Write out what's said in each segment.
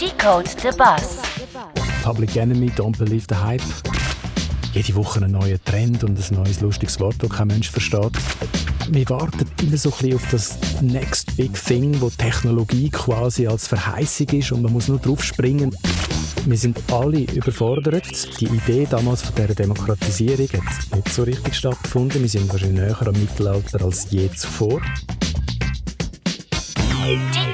Decode the Bus. Public Enemy, Don't Believe the Hype. Jede Woche ein neuer Trend und ein neues lustiges Wort, das kein Mensch versteht. Wir warten immer so ein bisschen auf das Next Big Thing, wo Technologie quasi als Verheißung ist und man muss nur drauf springen. Wir sind alle überfordert. Die Idee damals von dieser Demokratisierung hat nicht so richtig stattgefunden. Wir sind wahrscheinlich näher am Mittelalter als je zuvor.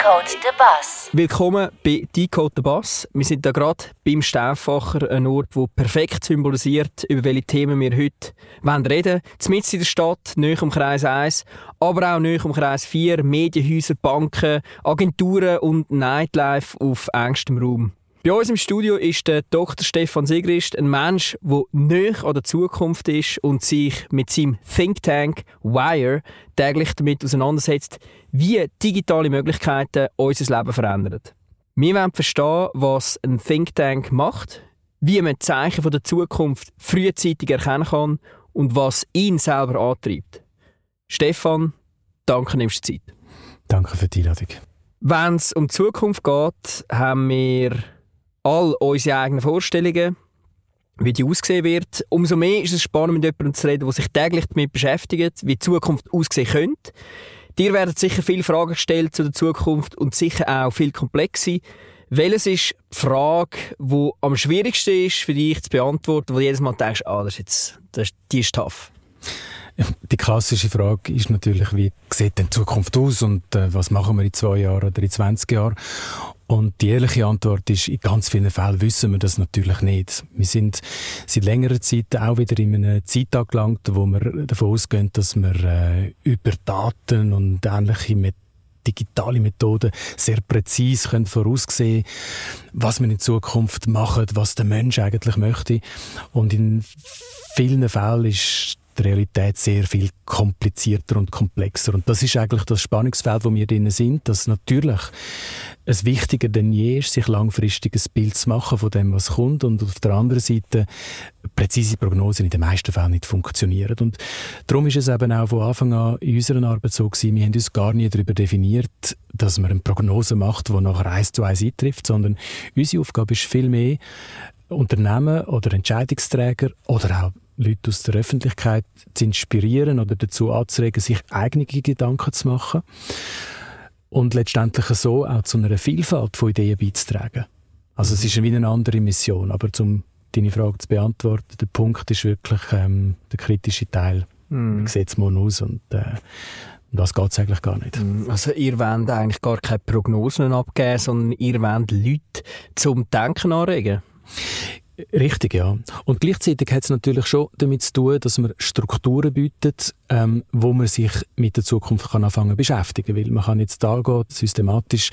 Decode the Bus. Willkommen bei Decode the Bass. Wir sind hier gerade beim Stauffacher, ein Ort, der perfekt symbolisiert, über welche Themen wir heute reden wollen. Mitten in der Stadt, nahe um Kreis 1, aber auch nahe um Kreis 4, Medienhäuser, Banken, Agenturen und Nightlife auf engstem Raum. Bei uns im Studio ist der Dr. Stefan Sigrist, ein Mensch, der näher an der Zukunft ist und sich mit seinem Think Tank Wire täglich damit auseinandersetzt, wie digitale Möglichkeiten unser Leben verändern. Wir wollen verstehen, was ein Think Tank macht, wie man Zeichen der Zukunft frühzeitig erkennen kann und was ihn selber antreibt. Stefan, danke, nimmst du Zeit. Danke für die Einladung. Wenn es um die Zukunft geht, haben wir all unsere eigenen Vorstellungen, wie die aussehen wird. Umso mehr ist es spannend, mit jemandem zu reden, der sich täglich damit beschäftigt, wie die Zukunft aussehen könnte. Dir werden sicher viele Fragen gestellt zu der Zukunft und sicher auch viel komplexe. Welches ist die Frage, die am schwierigsten ist für dich zu beantworten, wo du jedes Mal denkst, ah, das ist jetzt, das, die ist tough? Die klassische Frage ist natürlich, wie sieht denn die Zukunft aus und äh, was machen wir in zwei Jahren oder in 20 Jahren? Und die ehrliche Antwort ist, in ganz vielen Fällen wissen wir das natürlich nicht. Wir sind seit längerer Zeit auch wieder in einer Zeit angelangt, wo wir davon ausgehen, dass wir äh, über Daten und ähnliche Methoden digitale Methoden sehr präzise können voraussehen was wir in Zukunft machen, was der Mensch eigentlich möchte. Und in vielen Fällen ist die Realität sehr viel komplizierter und komplexer. Und das ist eigentlich das Spannungsfeld, wo wir drin sind, dass natürlich es wichtiger denn je ist, sich langfristig ein Bild zu machen von dem, was kommt und auf der anderen Seite präzise Prognosen in den meisten Fällen nicht funktionieren. Und darum ist es eben auch von Anfang an in unserer Arbeit so gewesen, wir haben uns gar nie darüber definiert, dass man eine Prognose macht, die nachher eins zu eins eintrifft, sondern unsere Aufgabe ist viel mehr, Unternehmen oder Entscheidungsträger oder auch Leute aus der Öffentlichkeit zu inspirieren oder dazu anzuregen, sich eigene Gedanken zu machen und letztendlich so auch zu einer Vielfalt von Ideen beizutragen. Also es ist wie eine andere Mission, aber um deine Frage zu beantworten, der Punkt ist wirklich ähm, der kritische Teil. Mm. Wie sieht es morgen aus und äh, das geht es eigentlich gar nicht. Mm, also ihr wollt eigentlich gar keine Prognosen abgeben, sondern ihr wollt Leute zum Denken anregen? Richtig, ja. Und gleichzeitig hat es natürlich schon damit zu tun, dass man Strukturen bietet, ähm, wo man sich mit der Zukunft kann anfangen beschäftigen. Weil man kann jetzt da gehen, systematisch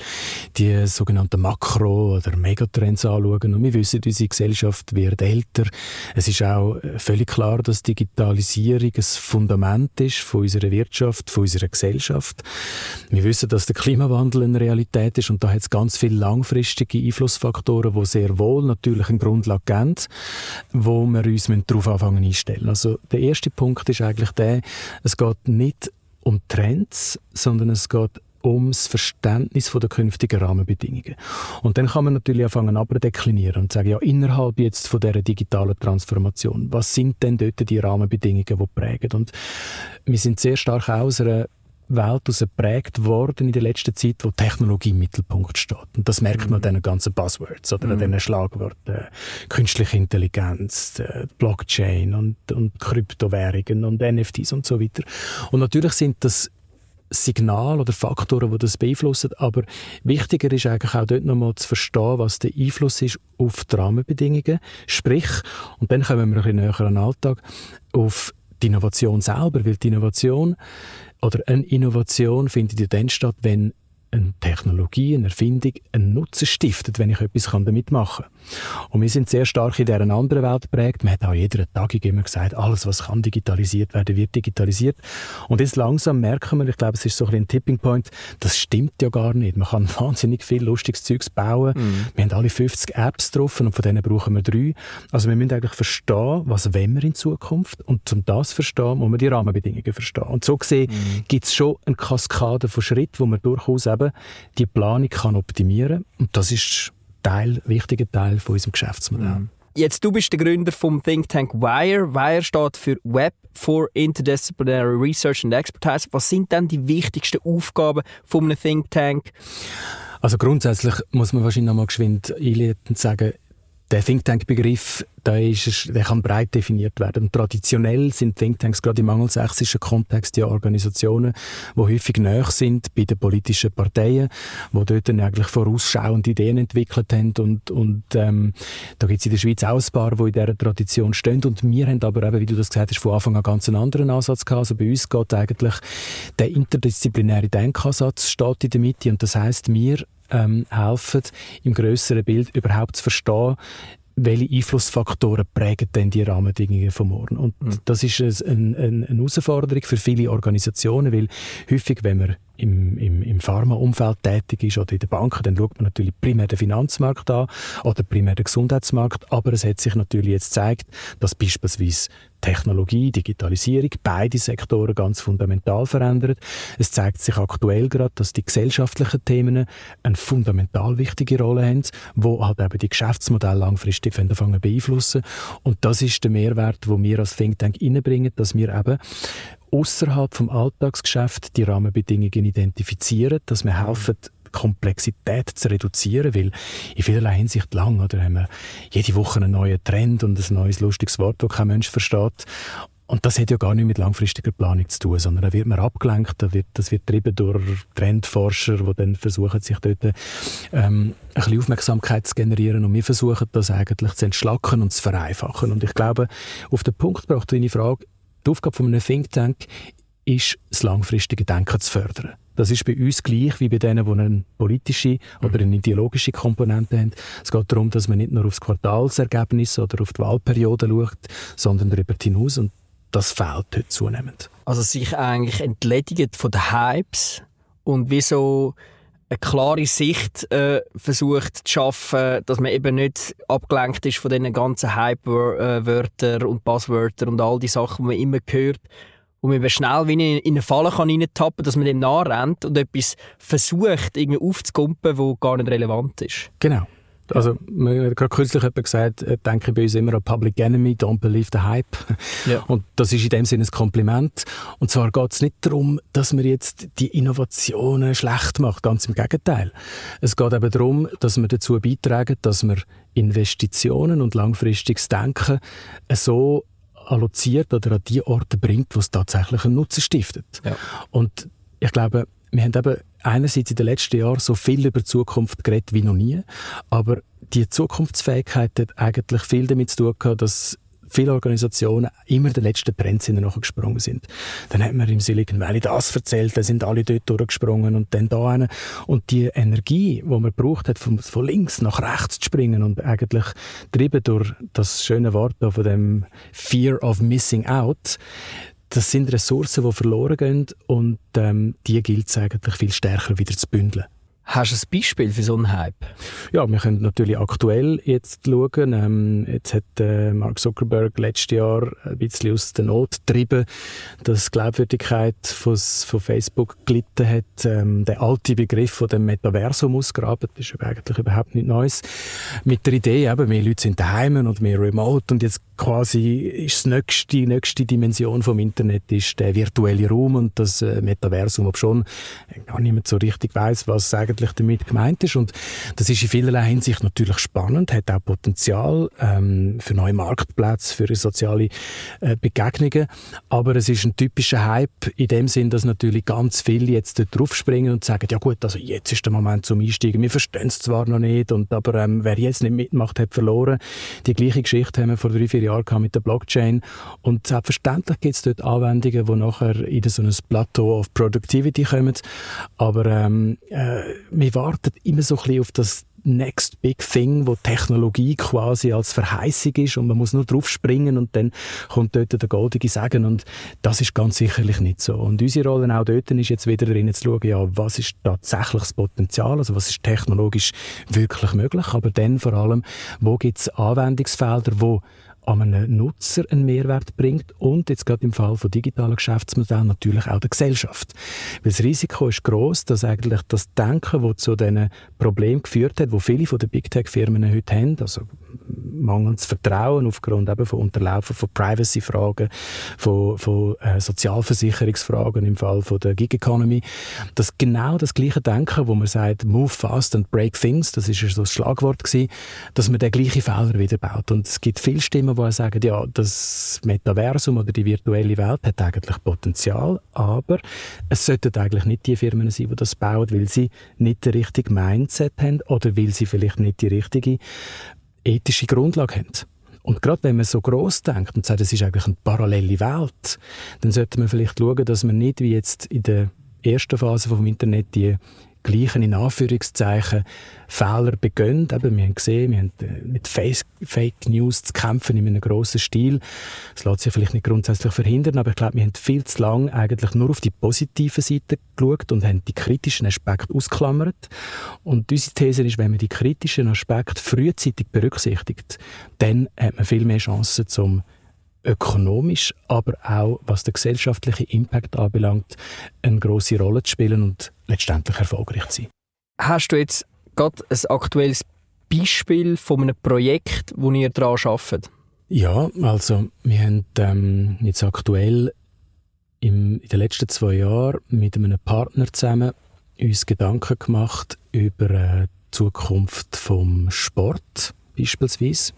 die sogenannten Makro- oder Megatrends anschauen. Und wir wissen, unsere Gesellschaft wird älter. Es ist auch völlig klar, dass Digitalisierung ein Fundament ist von unserer Wirtschaft, von unserer Gesellschaft. Wir wissen, dass der Klimawandel eine Realität ist und da hat es ganz viele langfristige Einflussfaktoren, die sehr wohl natürlich eine Grundlage geben, wo wir uns darauf anfangen einstellen. Also der erste Punkt ist eigentlich der, es geht nicht um Trends, sondern es geht ums Verständnis der künftigen Rahmenbedingungen. Und dann kann man natürlich anfangen abdeklinieren und sagen, ja, innerhalb jetzt von dieser digitalen Transformation, was sind denn dort die Rahmenbedingungen, die prägen? Und wir sind sehr stark aus einer Welt geprägt worden in der letzten Zeit, wo Technologie im Mittelpunkt steht. Und das merkt man mhm. an diesen ganzen Buzzwords oder mhm. an diesen Schlagworten. Künstliche Intelligenz, äh, Blockchain und, und Kryptowährungen und NFTs und so weiter. Und natürlich sind das Signal oder Faktoren, die das beeinflussen. Aber wichtiger ist eigentlich auch dort nochmal zu verstehen, was der Einfluss ist auf die Rahmenbedingungen. Sprich, und dann kommen wir ein bisschen näher an den Alltag, auf die Innovation selber, weil die Innovation oder eine Innovation findet ja dann statt, wenn eine Technologie, eine Erfindung einen Nutzen stiftet, wenn ich etwas damit machen kann. Und wir sind sehr stark in dieser anderen Welt geprägt. Man hat auch jeder Tagung immer gesagt, alles, was kann digitalisiert werden, wird digitalisiert. Und jetzt langsam merken wir, ich glaube, es ist so ein, ein Tipping Point, das stimmt ja gar nicht. Man kann wahnsinnig viel lustiges Zeugs bauen. Mhm. Wir haben alle 50 Apps drauf und von denen brauchen wir drei. Also wir müssen eigentlich verstehen, was wollen wir in Zukunft und um das zu verstehen, muss man die Rahmenbedingungen verstehen. Und so gesehen mhm. gibt es schon eine Kaskade von Schritten, wo man durchaus eben die Planung kann optimieren kann. Und das ist Teil, wichtiger Teil von unserem Geschäftsmodell. Mhm. Jetzt, du bist der Gründer vom Think Tank WIRE. WIRE steht für Web for Interdisciplinary Research and Expertise. Was sind denn die wichtigsten Aufgaben von einem Think Tank? Also grundsätzlich muss man wahrscheinlich noch mal geschwind einleitend sagen, der Think Tank-Begriff, der, der kann breit definiert werden. Und traditionell sind Thinktanks gerade im angelsächsischen Kontext ja Organisationen, die häufig näher sind bei den politischen Parteien, die dort dann eigentlich vorausschauende Ideen entwickelt haben. Und, und ähm, da gibt es in der Schweiz auch ein paar, die in dieser Tradition stehen. Und wir haben aber eben, wie du das gesagt hast, von Anfang an ganz einen anderen Ansatz gehabt. Also bei uns geht eigentlich der interdisziplinäre Denkansatz steht in der Mitte. Und das heißt, wir ähm, helfen, im größeren Bild überhaupt zu verstehen, welche Einflussfaktoren prägen denn die Rahmenbedingungen von morgen. Und mhm. das ist eine, eine, eine Herausforderung für viele Organisationen, weil häufig, wenn man im, im, im Pharmaumfeld tätig ist oder in der Bank, dann schaut man natürlich primär den Finanzmarkt an oder primär den Gesundheitsmarkt. Aber es hat sich natürlich jetzt gezeigt, dass beispielsweise Technologie, Digitalisierung, beide Sektoren ganz fundamental verändert. Es zeigt sich aktuell gerade, dass die gesellschaftlichen Themen eine fundamental wichtige Rolle haben, wo halt eben die Geschäftsmodelle langfristig anfangen beeinflussen. Und das ist der Mehrwert, wo wir als Think Tank reinbringen, dass wir eben außerhalb vom Alltagsgeschäft die Rahmenbedingungen identifizieren, dass wir helfen, Komplexität zu reduzieren, weil in vielerlei Hinsicht lang, oder haben wir jede Woche einen neuen Trend und ein neues lustiges Wort, das kein Mensch versteht. Und das hat ja gar nicht mit langfristiger Planung zu tun, sondern da wird man abgelenkt, da wird, das wird getrieben durch Trendforscher, die dann versuchen, sich dort ähm, ein bisschen Aufmerksamkeit zu generieren und wir versuchen das eigentlich zu entschlacken und zu vereinfachen. Und ich glaube, auf den Punkt braucht eine Frage, die Aufgabe von einem Think Tank ist, das langfristige Denken zu fördern. Das ist bei uns gleich wie bei denen, die eine politische oder eine ideologische Komponente haben. Es geht darum, dass man nicht nur aufs Quartalsergebnis oder auf die Wahlperiode schaut, sondern darüber hinaus. Und das fehlt heute zunehmend. Also sich eigentlich entledigen von den Hypes und wie so eine klare Sicht äh, versucht zu schaffen, dass man eben nicht abgelenkt ist von diesen ganzen Hype-Wörtern und Passwörtern und all die Sachen, die man immer hört. Und man schnell wie in eine Falle kann reintappen dass man dem nachrennt und etwas versucht, irgendwie aufzukumpen, wo gar nicht relevant ist. Genau. Also, man hat gerade kürzlich jemand gesagt, äh, denke bei uns immer an Public Enemy, don't believe the hype. Ja. Und das ist in dem Sinne ein Kompliment. Und zwar geht es nicht darum, dass man jetzt die Innovationen schlecht macht, ganz im Gegenteil. Es geht eben darum, dass wir dazu beitragen, dass wir Investitionen und langfristiges Denken so alloziert oder an die Orte bringt, wo es tatsächlich einen Nutzen stiftet. Ja. Und ich glaube, wir haben eben einerseits in den letzten Jahren so viel über die Zukunft geredet wie noch nie, aber die Zukunftsfähigkeit hat eigentlich viel damit zu tun gehabt, dass viele Organisationen immer den letzten Trend nachgesprungen sind. Dann hat man im Silicon Valley das erzählt, dann sind alle dort durchgesprungen und dann da eine. Und die Energie, die man braucht hat, von, von links nach rechts zu springen und eigentlich getrieben durch das schöne Wort von dem Fear of Missing Out, das sind Ressourcen, die verloren gehen und ähm, die gilt es eigentlich viel stärker wieder zu bündeln. Hast du ein Beispiel für so einen Hype? Ja, wir können natürlich aktuell jetzt schauen. Ähm, jetzt hat äh, Mark Zuckerberg letztes Jahr ein bisschen aus der Not getrieben, dass die Glaubwürdigkeit von, von Facebook gelitten hat. Ähm, der alte Begriff von dem Metaversum ausgraben, das ist eigentlich überhaupt nicht Neues. Mit der Idee, eben, mehr Leute sind daheim und mehr remote und jetzt quasi ist das nächste, die nächste Dimension vom Internet ist der virtuelle Raum und das äh, Metaversum, ob schon gar niemand so richtig weiß, was eigentlich damit gemeint ist. Und das ist in vielerlei Hinsicht natürlich spannend, hat auch Potenzial ähm, für neue Marktplätze, für soziale äh, Begegnungen. Aber es ist ein typischer Hype in dem Sinn, dass natürlich ganz viele jetzt dort draufspringen und sagen, ja gut, also jetzt ist der Moment zum Einsteigen. Wir verstehen es zwar noch nicht, und, aber ähm, wer jetzt nicht mitmacht, hat verloren. Die gleiche Geschichte haben wir vor drei, vier Jahren mit der Blockchain. Und selbstverständlich gibt es dort Anwendungen, die nachher in so ein Plateau of Productivity kommen. Aber ähm, äh, wir warten immer so ein bisschen auf das Next Big Thing, wo Technologie quasi als Verheißung ist und man muss nur drauf springen und dann kommt dort der goldige Segen und das ist ganz sicherlich nicht so. Und unsere Rolle auch dort ist jetzt wieder darin zu schauen, ja, was ist tatsächlich das Potenzial, also was ist technologisch wirklich möglich, aber dann vor allem, wo gibt es Anwendungsfelder, wo an einen Nutzer einen Mehrwert bringt und jetzt gerade im Fall von digitalen Geschäftsmodellen natürlich auch der Gesellschaft. Weil das Risiko ist groß, dass eigentlich das Denken, das zu diesen Problemen geführt hat, wo viele von den Big Tech Firmen heute haben, also mangelndes Vertrauen aufgrund eben von Unterlaufen von Privacy-Fragen, von, von äh, Sozialversicherungsfragen im Fall von der Gig Economy, dass genau das gleiche Denken, wo man sagt, move fast and break things, das ist ja so das Schlagwort gewesen, dass man den gleichen Fehler wieder baut. Und es gibt viele Stimmen, die sagen, ja, das Metaversum oder die virtuelle Welt hat eigentlich Potenzial, aber es sollten eigentlich nicht die Firmen sein, die das bauen, weil sie nicht den richtigen Mindset haben oder weil sie vielleicht nicht die richtige ethische Grundlage haben. Und gerade wenn man so groß denkt und sagt, es ist eigentlich eine parallele Welt, dann sollte man vielleicht schauen, dass man nicht wie jetzt in der ersten Phase vom Internet die gleichen, in Anführungszeichen, Fehler begönnt. Eben, wir haben gesehen, wir haben äh, mit Fake News zu kämpfen in einem grossen Stil. Das lässt sich vielleicht nicht grundsätzlich verhindern, aber ich glaube, wir haben viel zu lange eigentlich nur auf die positive Seite geschaut und haben die kritischen Aspekte ausklammert. Und unsere These ist, wenn man die kritischen Aspekte frühzeitig berücksichtigt, dann hat man viel mehr Chancen zum ökonomisch, aber auch was den gesellschaftlichen Impact anbelangt, eine große Rolle zu spielen und letztendlich erfolgreich zu sein. Hast du jetzt gerade ein aktuelles Beispiel von einem Projekt, wo ihr daran arbeitet? Ja, also wir haben ähm, jetzt aktuell im, in den letzten zwei Jahren mit einem Partner zusammen uns Gedanken gemacht über äh, die Zukunft vom Sport beispielsweise.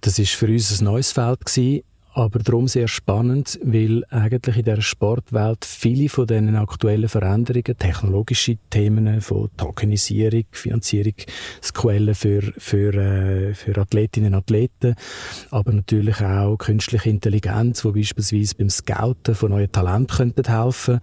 Das ist für uns ein neues Feld gewesen, aber darum sehr spannend, weil eigentlich in der Sportwelt viele von diesen aktuellen Veränderungen, technologische Themen von Tokenisierung, Finanzierungsquellen für, für, äh, für Athletinnen und Athleten, aber natürlich auch künstliche Intelligenz, wo beispielsweise beim Scouten von neuen Talenten könnten helfen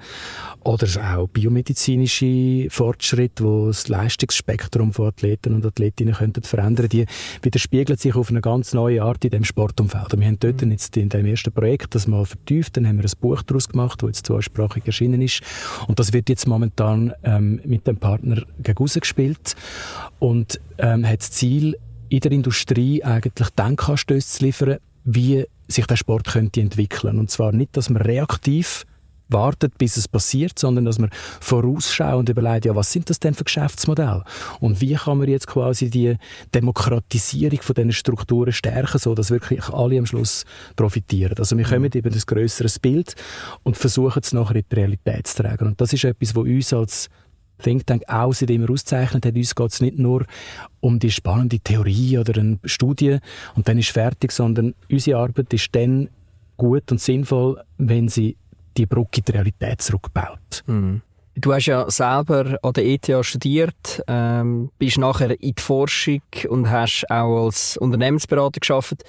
oder auch biomedizinische Fortschritte, wo das Leistungsspektrum von Athleten und Athletinnen könnten verändern, die widerspiegeln sich auf eine ganz neue Art in dem Sportumfeld. Und wir haben dort mhm. jetzt in dem ersten Projekt das mal vertieft. Dann haben wir ein Buch daraus gemacht, das jetzt zweisprachig erschienen ist. Und das wird jetzt momentan ähm, mit dem Partner gegen gespielt und ähm, hat das Ziel, in der Industrie eigentlich Denkanstöße zu liefern, wie sich der Sport könnte entwickeln. Und zwar nicht, dass man reaktiv wartet, bis es passiert, sondern dass man vorausschaut und überlegt, ja, was sind das denn für Geschäftsmodelle? Und wie kann man jetzt quasi die Demokratisierung von diesen Strukturen stärken, so dass wirklich alle am Schluss profitieren? Also wir kommen über das größeres Bild und versuchen es nachher in die Realität zu tragen. Und das ist etwas, was uns als Think Tank auch seit immer auszeichnet hat. Uns geht es nicht nur um die spannende Theorie oder eine Studie und dann ist fertig, sondern unsere Arbeit ist dann gut und sinnvoll, wenn sie die Brücke in die Realität zurückbaut. Mhm. Du hast ja selber an der ETH studiert, ähm, bist nachher in die Forschung und hast auch als Unternehmensberater geschafft.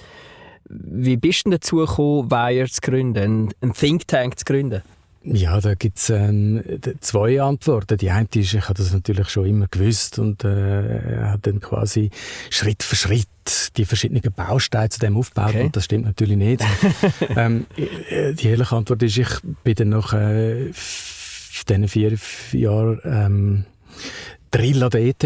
Wie bist du dazu gekommen, Wire zu gründen, einen Think Tank zu gründen? Ja, da gibt es ähm, zwei Antworten. Die eine ist, ich habe das natürlich schon immer gewusst und äh, habe dann quasi Schritt für Schritt die verschiedenen Bausteine zu dem aufgebaut okay. und das stimmt natürlich nicht. ähm, äh, die ehrliche Antwort ist, ich bin dann nach äh, diesen vier Jahren ähm, Drill an der ETH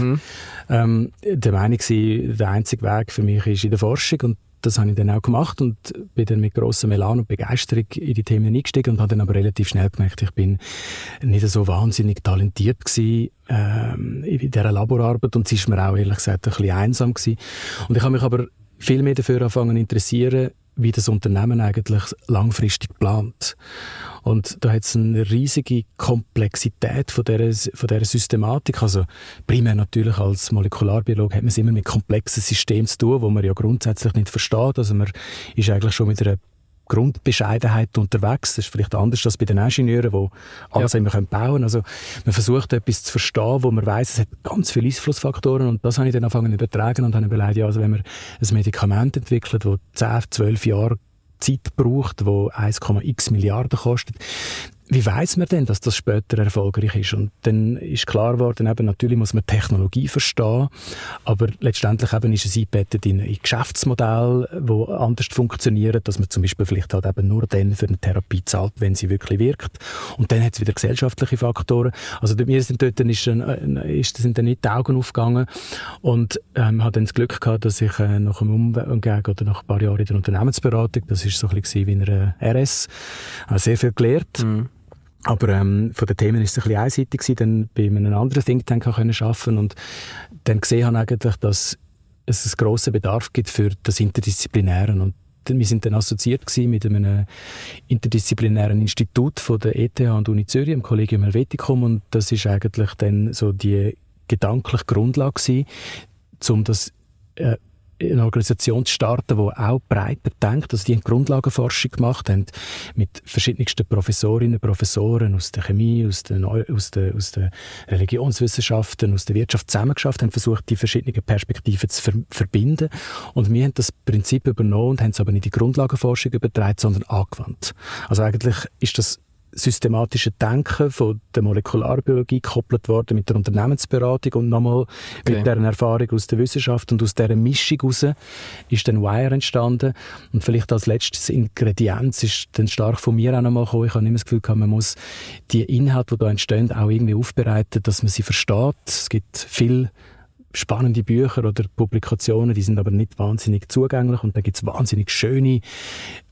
mhm. ähm, der Meinung gewesen, der einzige Weg für mich ist in der Forschung und das habe ich dann auch gemacht und bin dann mit grossem Elan und Begeisterung in die Themen eingestiegen und habe dann aber relativ schnell gemerkt, ich bin nicht so wahnsinnig talentiert gewesen, ähm, in dieser Laborarbeit und es war mir auch ehrlich gesagt ein bisschen einsam gewesen. Und ich habe mich aber viel mehr dafür angefangen interessieren, wie das Unternehmen eigentlich langfristig plant. Und da hat es eine riesige Komplexität von dieser, von dieser Systematik. Also primär natürlich als Molekularbiologe hat man es immer mit komplexen Systemen zu tun, wo man ja grundsätzlich nicht versteht. Also man ist eigentlich schon mit einer Grundbescheidenheit unterwegs. Das ist vielleicht anders als bei den Ingenieuren, die alles ja. immer bauen können. Also man versucht etwas zu verstehen, wo man weiß, es hat ganz viele Einflussfaktoren und das habe ich dann angefangen zu übertragen und habe überlegt, ja, also wenn man ein Medikament entwickelt, das 10, 12 Jahre Zeit braucht, wo 1,x Milliarden kostet, wie weiß man denn, dass das später erfolgreich ist? Und dann ist klar geworden, eben, natürlich muss man Technologie verstehen, aber letztendlich eben ist es eingebettet in ein Geschäftsmodell, wo anders funktioniert, dass man zum Beispiel vielleicht halt eben nur dann für eine Therapie zahlt, wenn sie wirklich wirkt. Und dann hat es wieder gesellschaftliche Faktoren. Also mir sind dort ist, ist, sind dann nicht die Augen aufgegangen und ähm, habe dann das Glück gehabt, dass ich äh, nach einem Umgang oder nach ein paar Jahren in der Unternehmensberatung, das ist so ein bisschen wie in einer RS, habe sehr viel gelernt. Mhm aber ähm, von den Themen ist es ein bisschen einseitig dann bei einem anderen Think Tank können arbeiten und dann gesehen habe eigentlich, dass es einen grossen Bedarf gibt für das Interdisziplinäre. Und wir sind dann assoziiert mit einem interdisziplinären Institut von der ETH und Uni Zürich, im Collegium Helveticum. Und das ist eigentlich dann so die gedankliche Grundlage um das äh, eine Organisation zu starten, die auch breiter denkt. Also die haben Grundlagenforschung gemacht, haben mit verschiedensten Professorinnen und Professoren aus der Chemie, aus den, aus den, aus den Religionswissenschaften, aus der Wirtschaft zusammengeschafft, haben versucht, die verschiedenen Perspektiven zu ver verbinden. Und wir haben das Prinzip übernommen und haben es aber nicht in die Grundlagenforschung übertragen, sondern angewandt. Also eigentlich ist das systematische Denken von der Molekularbiologie gekoppelt worden mit der Unternehmensberatung und nochmal okay. mit deren Erfahrung aus der Wissenschaft und aus dieser Mischung heraus ist dann Wire entstanden und vielleicht als letztes Ingredienz ist dann stark von mir auch nochmal gekommen. Ich habe immer das Gefühl gehabt, man muss die Inhalte, die da entstehen, auch irgendwie aufbereiten, dass man sie versteht. Es gibt viel spannende Bücher oder Publikationen, die sind aber nicht wahnsinnig zugänglich und da gibt es wahnsinnig schöne,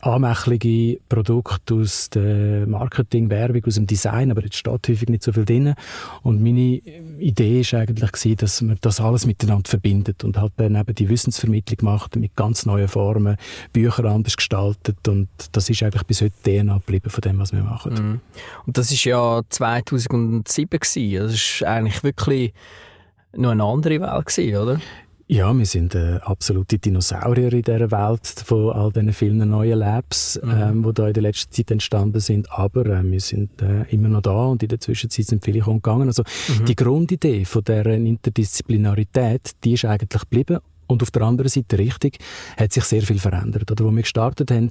anmächtige Produkte aus der Marketing, Werbung, aus dem Design, aber jetzt steht häufig nicht so viel drin und meine Idee ist eigentlich gewesen, dass man das alles miteinander verbindet und halt dann eben die Wissensvermittlung macht mit ganz neuen Formen, Bücher anders gestaltet und das ist eigentlich bis heute DNA geblieben von dem, was wir machen. Mhm. Und das ist ja 2007 gewesen. Das ist eigentlich wirklich noch eine andere Welt gewesen, oder? Ja, wir sind äh, absolute Dinosaurier in dieser Welt von all diesen vielen neuen Labs, mhm. ähm, die da in der letzten Zeit entstanden sind. Aber äh, wir sind äh, immer noch da und in der Zwischenzeit sind viele umgegangen. Also mhm. die Grundidee von dieser Interdisziplinarität, die ist eigentlich geblieben und auf der anderen Seite richtig, hat sich sehr viel verändert. Oder wo wir gestartet haben,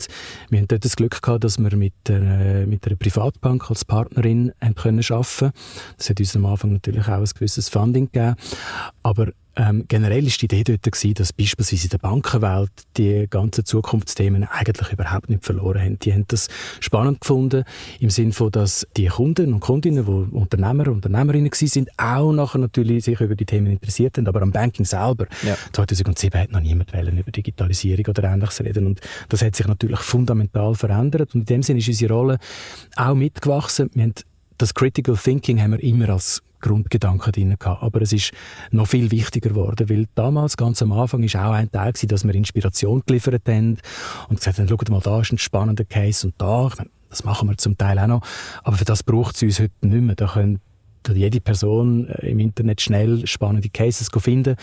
wir haben dort das Glück gehabt, dass wir mit, äh, mit einer Privatbank als Partnerin haben können arbeiten. Das hat uns am Anfang natürlich auch ein gewisses Funding gegeben. Aber ähm, generell ist die Idee dort gewesen, dass beispielsweise in der Bankenwelt die ganzen Zukunftsthemen eigentlich überhaupt nicht verloren haben. Die haben das spannend gefunden, im Sinne von, dass die Kunden und Kundinnen, die Unternehmer und Unternehmerinnen waren, sind, auch nachher natürlich sich über die Themen interessiert haben, aber am Banking selber. Ja. 2007 hat noch niemand über Digitalisierung oder Ähnliches reden und das hat sich natürlich fundamental verändert und in dem Sinne ist unsere Rolle auch mitgewachsen. Wir haben das Critical Thinking haben wir immer als Grundgedanken drin gehabt. Aber es ist noch viel wichtiger geworden, weil damals, ganz am Anfang, ist auch ein gewesen, dass wir Inspiration geliefert haben und gesagt haben, schaut mal, da ist ein spannender Case und da, das machen wir zum Teil auch noch, aber für das braucht es uns heute nicht mehr. Da können jede Person äh, im Internet schnell spannende Cases finden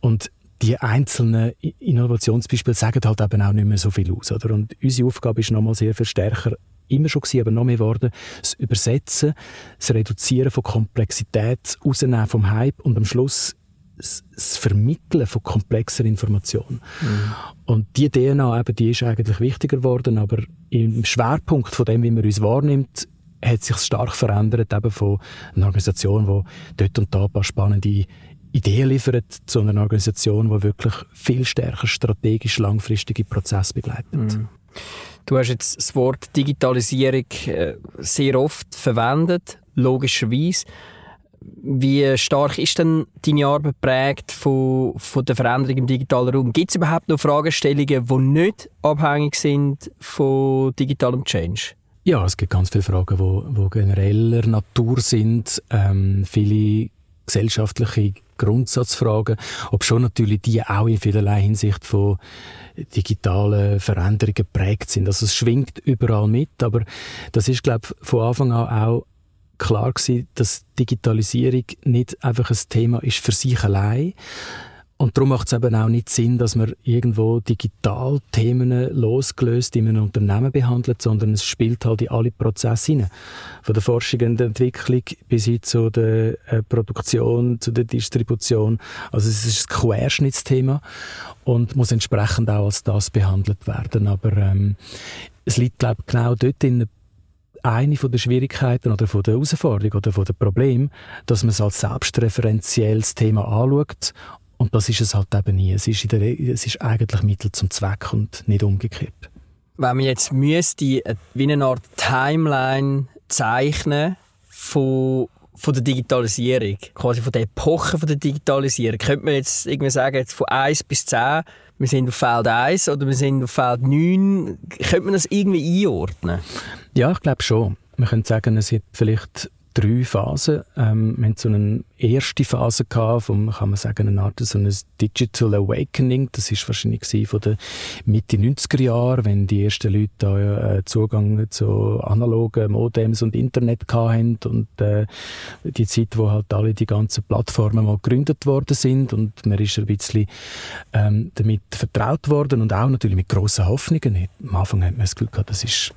und die einzelnen Innovationsbeispiele sagen halt eben auch nicht mehr so viel aus. Oder? Und unsere Aufgabe ist nochmal sehr viel stärker, immer schon gewesen, aber noch mehr geworden, das Übersetzen, das Reduzieren von Komplexität, das Rausnehmen vom Hype und am Schluss das Vermitteln von komplexer Information. Mhm. Und die DNA eben, die ist eigentlich wichtiger geworden, aber im Schwerpunkt von dem, wie man uns wahrnimmt, hat sich stark verändert, eben von einer Organisation, die dort und da ein paar spannende Ideen liefert, zu einer Organisation, die wirklich viel stärker strategisch langfristige Prozesse begleitet. Mhm. Du hast jetzt das Wort Digitalisierung äh, sehr oft verwendet, logischerweise. Wie stark ist denn deine Arbeit geprägt von, von der Veränderung im digitalen Raum? Gibt es überhaupt noch Fragestellungen, die nicht abhängig sind von digitalem Change? Ja, es gibt ganz viele Fragen, die genereller Natur sind. Ähm, viele gesellschaftliche Grundsatzfragen, ob schon natürlich die auch in vielerlei Hinsicht von digitalen Veränderungen geprägt sind. Also es schwingt überall mit, aber das ist, glaube ich, von Anfang an auch klar gewesen, dass Digitalisierung nicht einfach ein Thema ist für sich allein, und darum macht es eben auch nicht Sinn, dass man irgendwo digital Themen losgelöst in einem Unternehmen behandelt, sondern es spielt halt in alle Prozesse hinein. Von der Forschung und Entwicklung bis hin zu der äh, Produktion, zu der Distribution. Also es ist ein Querschnittsthema und muss entsprechend auch als das behandelt werden. Aber ähm, es liegt, glaube ich, genau dort in eine von der Schwierigkeiten oder von der Herausforderung oder von der Problem, dass man es als selbstreferenzielles Thema anschaut und das ist es halt eben nie. Es ist, der, es ist eigentlich Mittel zum Zweck und nicht umgekehrt. Wenn man jetzt müsste äh, wie eine Art Timeline zeichnen von von der Digitalisierung, quasi von der Epoche von der Digitalisierung. Könnte man jetzt irgendwie sagen, jetzt von 1 bis 10, wir sind auf Feld 1 oder wir sind auf Feld 9. Könnte man das irgendwie einordnen? Ja, ich glaube schon. Man könnte sagen, es sind vielleicht drei Phasen. Ähm, wir hatten so eine erste Phase gehabt, vom, kann man sagen, eine Art so ein Digital Awakening. Das ist wahrscheinlich von der Mitte 90er Jahre, wenn die ersten Leute da, äh, Zugang zu analogen Modems und Internet hatten und äh, die Zeit, wo halt alle die ganzen Plattformen mal gegründet worden sind und man ist ein bisschen ähm, damit vertraut worden und auch natürlich mit grossen Hoffnungen. Am Anfang hat man das Gefühl gehabt, das ist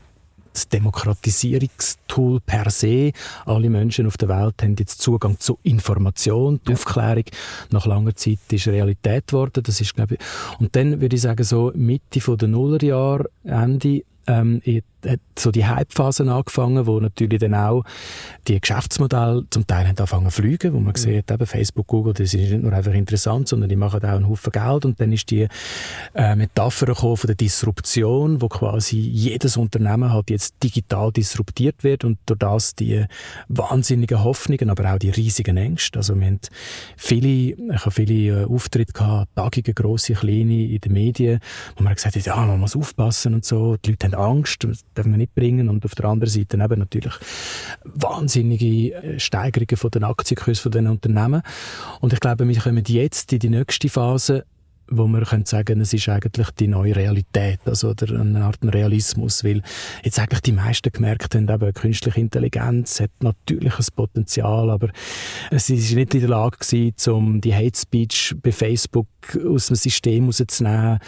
das Demokratisierungstool per se. Alle Menschen auf der Welt haben jetzt Zugang zu Information. Die ja. Aufklärung nach langer Zeit ist Realität geworden. Das ist, glaube ich, und dann würde ich sagen, so Mitte der Nullerjahre, Ende ähm, hat so die Hype-Phase angefangen, wo natürlich dann auch die Geschäftsmodelle zum Teil haben angefangen zu fliegen, wo man mhm. sieht, eben Facebook, Google, das ist nicht nur einfach interessant, sondern die machen auch einen Haufen Geld und dann ist die äh, Metapher gekommen von der Disruption, wo quasi jedes Unternehmen halt jetzt digital disruptiert wird und durch das die wahnsinnigen Hoffnungen, aber auch die riesigen Ängste. Also wir haben viele, ich habe viele äh, Auftritte gehabt, Tagungen, grosse, kleine in den Medien, wo man gesagt hat, ja, man muss aufpassen und so, die Leute haben Angst, darf man nicht bringen. Und auf der anderen Seite eben natürlich wahnsinnige äh, Steigerungen von den Aktienkursen von den Unternehmen. Und ich glaube, wir kommen jetzt in die nächste Phase, wo man können sagen, es ist eigentlich die neue Realität, also oder eine Art Realismus, weil jetzt eigentlich die meisten gemerkt haben, eben künstliche Intelligenz hat natürlich ein Potenzial, aber es ist nicht in der Lage gewesen, um die Hate Speech bei Facebook aus dem System rauszunehmen.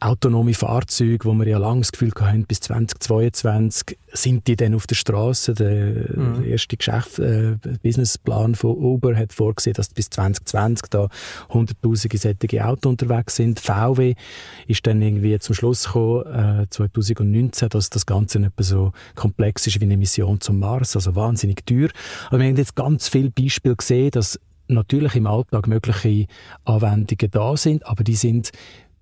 Autonome Fahrzeuge, wo wir ja lange das Gefühl hatten, bis 2022 sind die dann auf der Straße. Der, mhm. erste Geschäft, äh, Businessplan von Uber hat vorgesehen, dass bis 2020 da hunderttausende solche Autos unterwegs sind. VW ist dann irgendwie zum Schluss gekommen, äh, 2019, dass das Ganze nicht so komplex ist wie eine Mission zum Mars, also wahnsinnig teuer. Aber wir haben jetzt ganz viele Beispiele gesehen, dass natürlich im Alltag mögliche Anwendungen da sind, aber die sind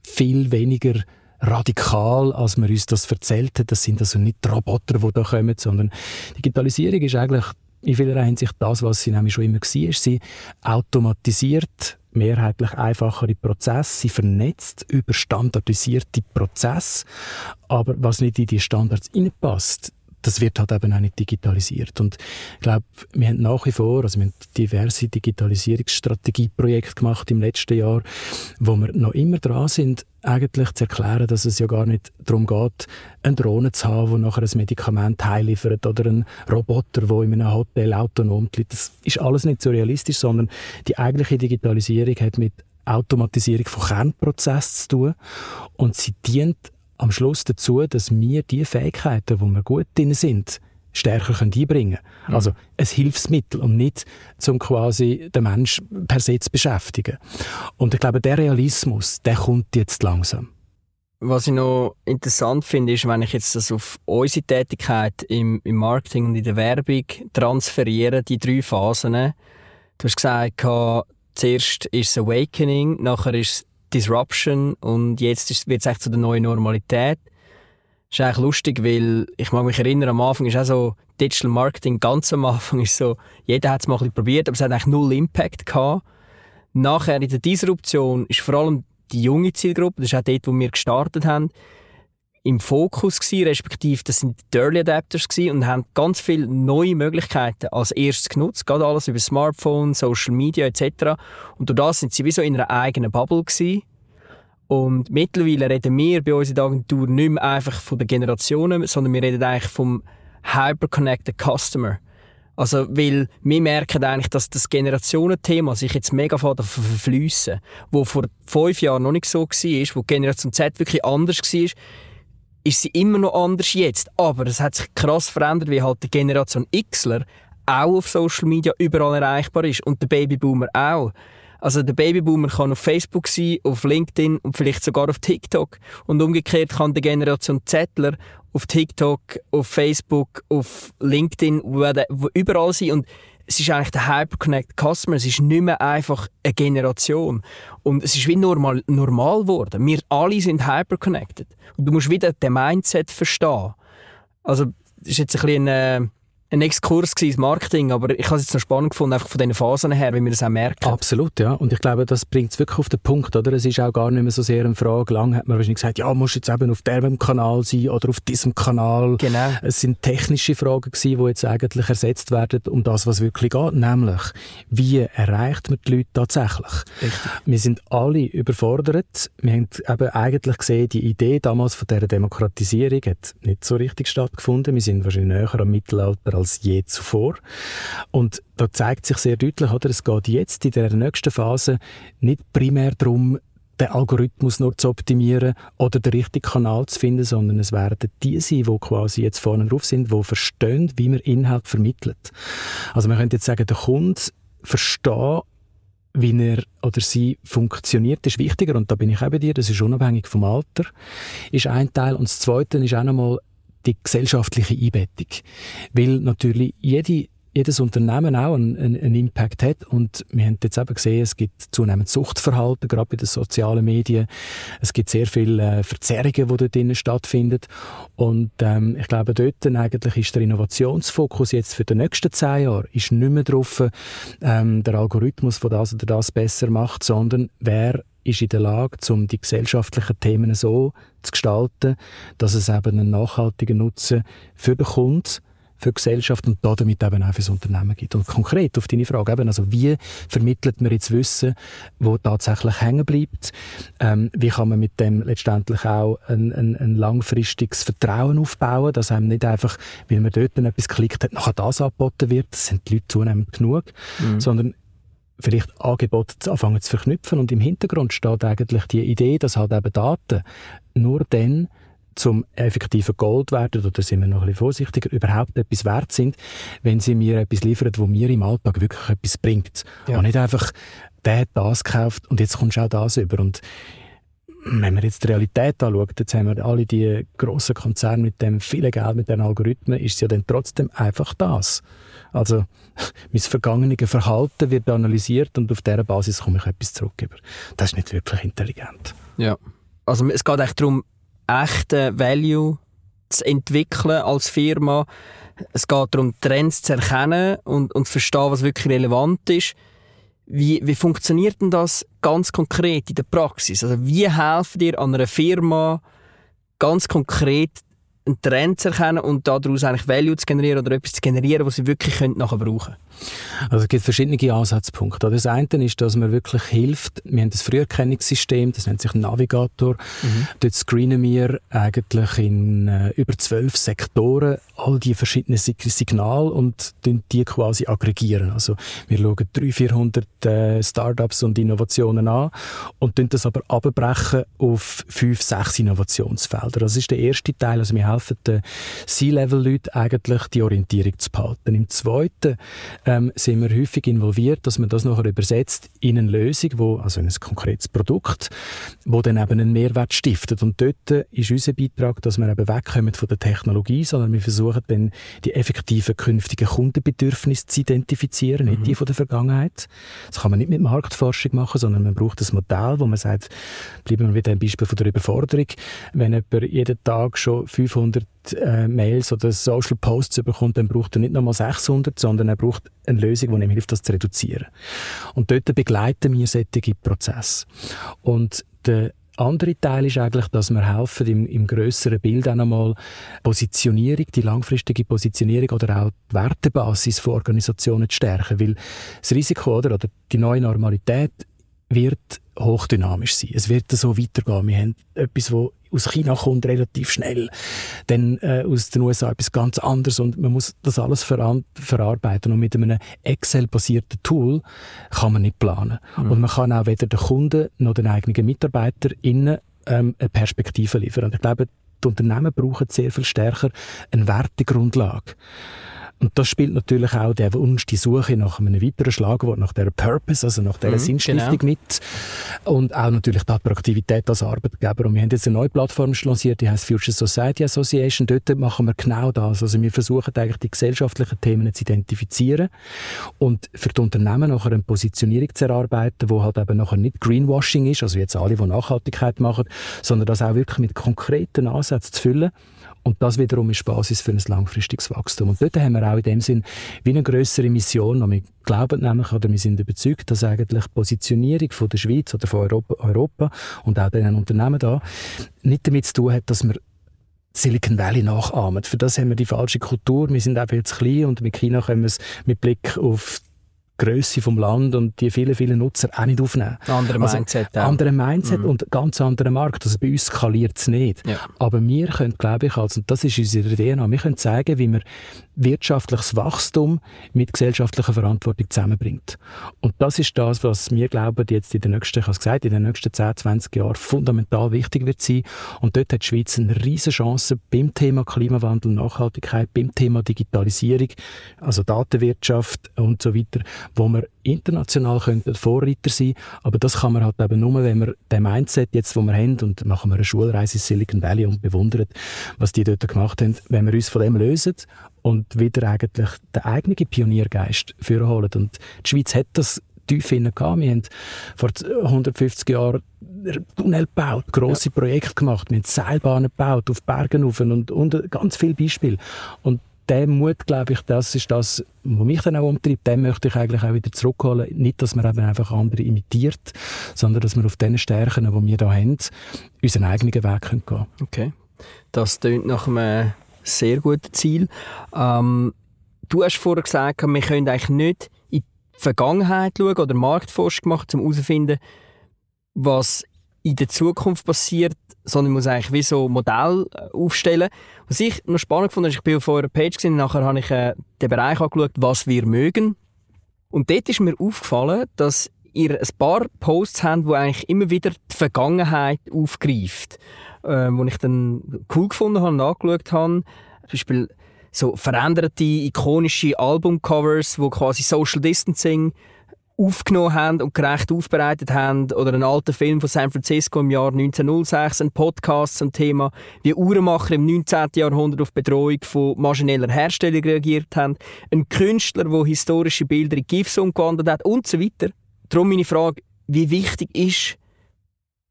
viel weniger radikal, als man uns das erzählt hat. Das sind also nicht die Roboter, die da kommen, sondern Digitalisierung ist eigentlich in vieler Hinsicht das, was sie nämlich schon immer war. Sie automatisiert mehrheitlich einfachere Prozesse, sie vernetzt über standardisierte Prozesse, aber was nicht in die Standards passt, das wird halt eben auch nicht digitalisiert. Und ich glaube, wir haben nach wie vor, also wir haben diverse Digitalisierungsstrategieprojekte gemacht im letzten Jahr, wo wir noch immer dran sind, eigentlich zu erklären, dass es ja gar nicht darum geht, eine Drohne zu haben, die nachher ein Medikament heiliefert oder einen Roboter, der in einem Hotel autonom liegt. Das ist alles nicht so realistisch, sondern die eigentliche Digitalisierung hat mit Automatisierung von Kernprozessen zu tun und sie dient am Schluss dazu, dass wir die Fähigkeiten, wo wir gut drin sind, stärker einbringen können. Mhm. Also ein Hilfsmittel und nicht zum quasi den Mensch per se zu beschäftigen. Und ich glaube, der Realismus, der kommt jetzt langsam. Was ich noch interessant finde, ist, wenn ich jetzt das auf unsere Tätigkeit im, im Marketing und in der Werbung transferiere, die drei Phasen. Du hast gesagt, zuerst ist es Awakening, nachher ist es Disruption und jetzt wird es echt zu der neuen Normalität. Ist eigentlich lustig, weil ich mag mich erinnern, am Anfang ist auch so Digital Marketing ganz am Anfang ist so, jeder hat es mal ein probiert, aber es hat eigentlich null Impact gehabt. Nachher in der Disruption ist vor allem die junge Zielgruppe, das ist auch dort, wo wir gestartet haben, im Fokus gewesen, respektive das sind die Early Adapters gewesen und haben ganz viele neue Möglichkeiten als erstes genutzt, gerade alles über Smartphone, Social Media etc. Und durch das sind sie wie so in einer eigenen Bubble gewesen. Und mittlerweile reden wir bei uns in der Agentur nicht mehr einfach von den Generationen, sondern wir reden eigentlich vom Hyper-Connected Customer. Also, weil wir merken eigentlich, dass das Generationenthema sich jetzt mega verfließen, wo vor fünf Jahren noch nicht so war, wo Generation Z wirklich anders war, ist sie immer noch anders jetzt. Aber es hat sich krass verändert, wie halt die Generation Xler auch auf Social Media überall erreichbar ist und der Babyboomer auch. Also der Babyboomer kann auf Facebook sein, auf LinkedIn und vielleicht sogar auf TikTok. Und umgekehrt kann die Generation Zettler auf TikTok, auf Facebook, auf LinkedIn, überall sein. Und es ist eigentlich der Hyperconnect Customer. Es ist nicht mehr einfach eine Generation. Und es ist wie normal, normal geworden. Wir alle sind hyperconnected. Und du musst wieder den Mindset verstehen. Also, das ist jetzt ein bisschen ein, ein Exkurs ins Marketing, aber ich habe es jetzt noch spannend gefunden, einfach von diesen Phasen her, wie wir das auch merken. Absolut, ja. Und ich glaube, das bringt es wirklich auf den Punkt, oder? Es ist auch gar nicht mehr so sehr eine Frage. Lang hat man wahrscheinlich gesagt, ja, musst jetzt eben auf diesem Kanal sein oder auf diesem Kanal. Genau. Es sind technische Fragen gewesen, die jetzt eigentlich ersetzt werden um das, was wirklich geht. Nämlich, wie erreicht man die Leute tatsächlich? Richtig. Wir sind alle überfordert. Wir haben eben eigentlich gesehen, die Idee damals von dieser Demokratisierung hat nicht so richtig stattgefunden. Wir sind wahrscheinlich näher am Mittelalter als je zuvor. Und da zeigt sich sehr deutlich, oder, es geht jetzt in der nächsten Phase nicht primär darum, den Algorithmus nur zu optimieren oder den richtigen Kanal zu finden, sondern es werden die sein, die quasi jetzt vorne drauf sind, die verstehen, wie man Inhalt vermittelt. Also man könnte jetzt sagen, der Kunde versteht, wie er oder sie funktioniert, ist wichtiger. Und da bin ich auch bei dir, das ist unabhängig vom Alter, ist ein Teil. Und das Zweite ist auch nochmal die gesellschaftliche Einbettung. Weil natürlich jede jedes Unternehmen auch einen, einen, Impact hat. Und wir haben jetzt eben gesehen, es gibt zunehmend Suchtverhalten, gerade bei den sozialen Medien. Es gibt sehr viele äh, Verzerrungen, die dort drinnen stattfinden. Und ähm, ich glaube, dort eigentlich ist der Innovationsfokus jetzt für die nächsten zehn Jahre ist nicht mehr darauf, ähm, der Algorithmus, der das oder das besser macht, sondern wer ist in der Lage, um die gesellschaftlichen Themen so zu gestalten, dass es eben einen nachhaltigen Nutzen für den Kunden, für die Gesellschaft und damit eben auch für das Unternehmen gibt. Und konkret auf deine Frage, eben, also wie vermittelt man jetzt Wissen, wo tatsächlich hängen bleibt? Ähm, wie kann man mit dem letztendlich auch ein, ein, ein langfristiges Vertrauen aufbauen, dass einem nicht einfach, weil man dort etwas geklickt hat, nachher das angeboten wird, das sind die Leute zunehmend genug, mhm. sondern vielleicht Angebote anfangen zu verknüpfen und im Hintergrund steht eigentlich die Idee, dass halt eben Daten nur dann zum effektiven Gold werden, oder sind wir noch ein bisschen vorsichtiger, überhaupt etwas wert sind, wenn sie mir etwas liefern, wo mir im Alltag wirklich etwas bringt. Ja. Und nicht einfach, der hat das gekauft und jetzt kommst du auch das über. Und wenn man jetzt die Realität anschaut, jetzt haben wir alle die grossen Konzerne mit dem vielen Geld, mit den Algorithmen, ist es ja dann trotzdem einfach das. Also, mein vergangenes Verhalten wird analysiert und auf dieser Basis komme ich etwas zurück. Das ist nicht wirklich intelligent. Ja. Also, es geht echt darum, echten Value zu entwickeln als Firma. Es geht darum, Trends zu erkennen und, und zu verstehen, was wirklich relevant ist. Wie, wie funktioniert denn das ganz konkret in der Praxis? Also wie helfen dir an einer Firma ganz konkret einen Trend zu erkennen und daraus eigentlich Value zu generieren oder etwas zu generieren, was sie wirklich nachher brauchen können? Also es gibt verschiedene Ansatzpunkte. Das eine ist, dass man wirklich hilft. Wir haben das Früherkennungssystem, das nennt sich Navigator. Mhm. Dort screenen wir eigentlich in äh, über zwölf Sektoren all die verschiedenen Signale und die quasi aggregieren. Also wir schauen 300, 400 äh, Startups und Innovationen an und das aber abbrechen auf fünf, sechs Innovationsfelder. Das ist der erste Teil. Also wir helfen den C-Level-Leuten eigentlich, die Orientierung zu behalten. Im zweiten ähm, sind wir häufig involviert, dass man das nachher übersetzt in eine Lösung, wo, also in ein konkretes Produkt, wo dann eben einen Mehrwert stiftet. Und dort ist unser Beitrag, dass wir eben wegkommen von der Technologie, sondern wir versuchen dann die effektiven künftigen Kundenbedürfnisse zu identifizieren, mhm. nicht die von der Vergangenheit. Das kann man nicht mit Marktforschung machen, sondern man braucht ein Modell, wo man sagt, bleiben wir wieder ein Beispiel von der Überforderung, wenn jemand jeden Tag schon 500 äh, Mails oder Social Posts bekommt, dann braucht er nicht nochmal 600, sondern er braucht eine Lösung, die ihm hilft, das zu reduzieren. Und dort begleiten wir solche Prozesse. Und der andere Teil ist eigentlich, dass wir helfen, im, im grösseren Bild auch nochmal Positionierung, die langfristige Positionierung oder auch die Wertebasis von Organisationen zu stärken. Weil das Risiko oder, oder die neue Normalität wird hochdynamisch sein. Es wird so weitergehen. Wir haben etwas, das aus China kommt, relativ schnell. Dann äh, aus den USA etwas ganz anderes und man muss das alles ver verarbeiten. Und mit einem Excel-basierten Tool kann man nicht planen. Mhm. Und man kann auch weder den Kunden noch den eigenen MitarbeiterInnen ähm, eine Perspektive liefern. Und ich glaube, die Unternehmen brauchen sehr viel stärker eine Wertegrundlage. Und das spielt natürlich auch der Wunsch, die Suche nach einem weiteren Schlagwort, nach der Purpose, also nach der mhm, Sinnstiftung genau. mit. Und auch natürlich die Attraktivität als Arbeitgeber. Und wir haben jetzt eine neue Plattform lanciert, die heißt Future Society Association. Dort machen wir genau das. Also wir versuchen eigentlich die gesellschaftlichen Themen zu identifizieren und für die Unternehmen nachher eine Positionierung zu erarbeiten, wo halt eben nachher nicht Greenwashing ist, also jetzt alle, die Nachhaltigkeit machen, sondern das auch wirklich mit konkreten Ansätzen zu füllen und das wiederum ist Basis für ein langfristiges Wachstum. Und dort haben wir auch in dem Sinn wie eine größere Mission. Und wir glauben nämlich, oder wir sind überzeugt, dass eigentlich die Positionierung von der Schweiz oder von Europa, Europa und auch den Unternehmen da nicht damit zu tun hat, dass wir Silicon Valley nachahmen. Für das haben wir die falsche Kultur. Wir sind einfach jetzt klein und mit China können wir es mit Blick auf Größe vom Land und die vielen, vielen Nutzer auch nicht aufnehmen. Andere also, Mindset auch. Andere Mindset mhm. und ganz anderer Markt. Also bei uns skaliert es nicht. Ja. Aber wir können, glaube ich, also, und das ist unsere DNA, wir können zeigen, wie wir wirtschaftliches Wachstum mit gesellschaftlicher Verantwortung zusammenbringt. Und das ist das, was wir glauben, jetzt in den nächsten, ich habe gesagt, in den nächsten 10, 20 Jahren fundamental wichtig wird sein. Und dort hat die Schweiz eine riesige Chance beim Thema Klimawandel, Nachhaltigkeit, beim Thema Digitalisierung, also Datenwirtschaft und so weiter, wo wir international könnten Vorreiter sein aber das kann man halt eben nur, wenn wir den Mindset jetzt, wo wir haben, und machen wir eine Schulreise in Silicon Valley und bewundern, was die dort gemacht haben, wenn wir uns von dem lösen und wieder eigentlich den eigenen Pioniergeist führen Und die Schweiz hat das tief hinein gehabt. Wir haben vor 150 Jahren Tunnel gebaut, grosse ja. Projekte gemacht, wir haben Seilbahnen gebaut, auf Bergen rauf und, und ganz viele Beispiele. Und der Mut, glaube ich, das ist das, was mich dann auch umtreibt. Den möchte ich eigentlich auch wieder zurückholen. Nicht, dass man eben einfach andere imitiert, sondern dass wir auf den Stärken, die wir hier haben, unseren eigenen Weg gehen können. Okay. Das klingt nach einem sehr gutes Ziel. Ähm, du hast vorher gesagt, wir können eigentlich nicht in die Vergangenheit schauen oder Marktforschung machen, um herauszufinden, was in der Zukunft passiert, sondern muss eigentlich wie so Modell äh, aufstellen. Was ich noch spannend fand, ist, ich bin auf eurer Page gesehen, nachher habe ich äh, den Bereich angeschaut, was wir mögen. Und dort ist mir aufgefallen, dass ihr ein paar Posts habt, die eigentlich immer wieder die Vergangenheit aufgreift äh, wo ich dann cool gefunden habe und angeschaut habe. Zum Beispiel so veränderte, ikonische Albumcovers, wo quasi Social Distancing aufgenommen haben und gerecht aufbereitet haben oder ein alter Film von San Francisco im Jahr 1906, ein Podcast zum Thema, wie Uhrenmacher im 19. Jahrhundert auf Bedrohung von maschineller Herstellung reagiert haben, ein Künstler, der historische Bilder in GIFs umgewandelt hat und so weiter. Darum meine Frage, wie wichtig ist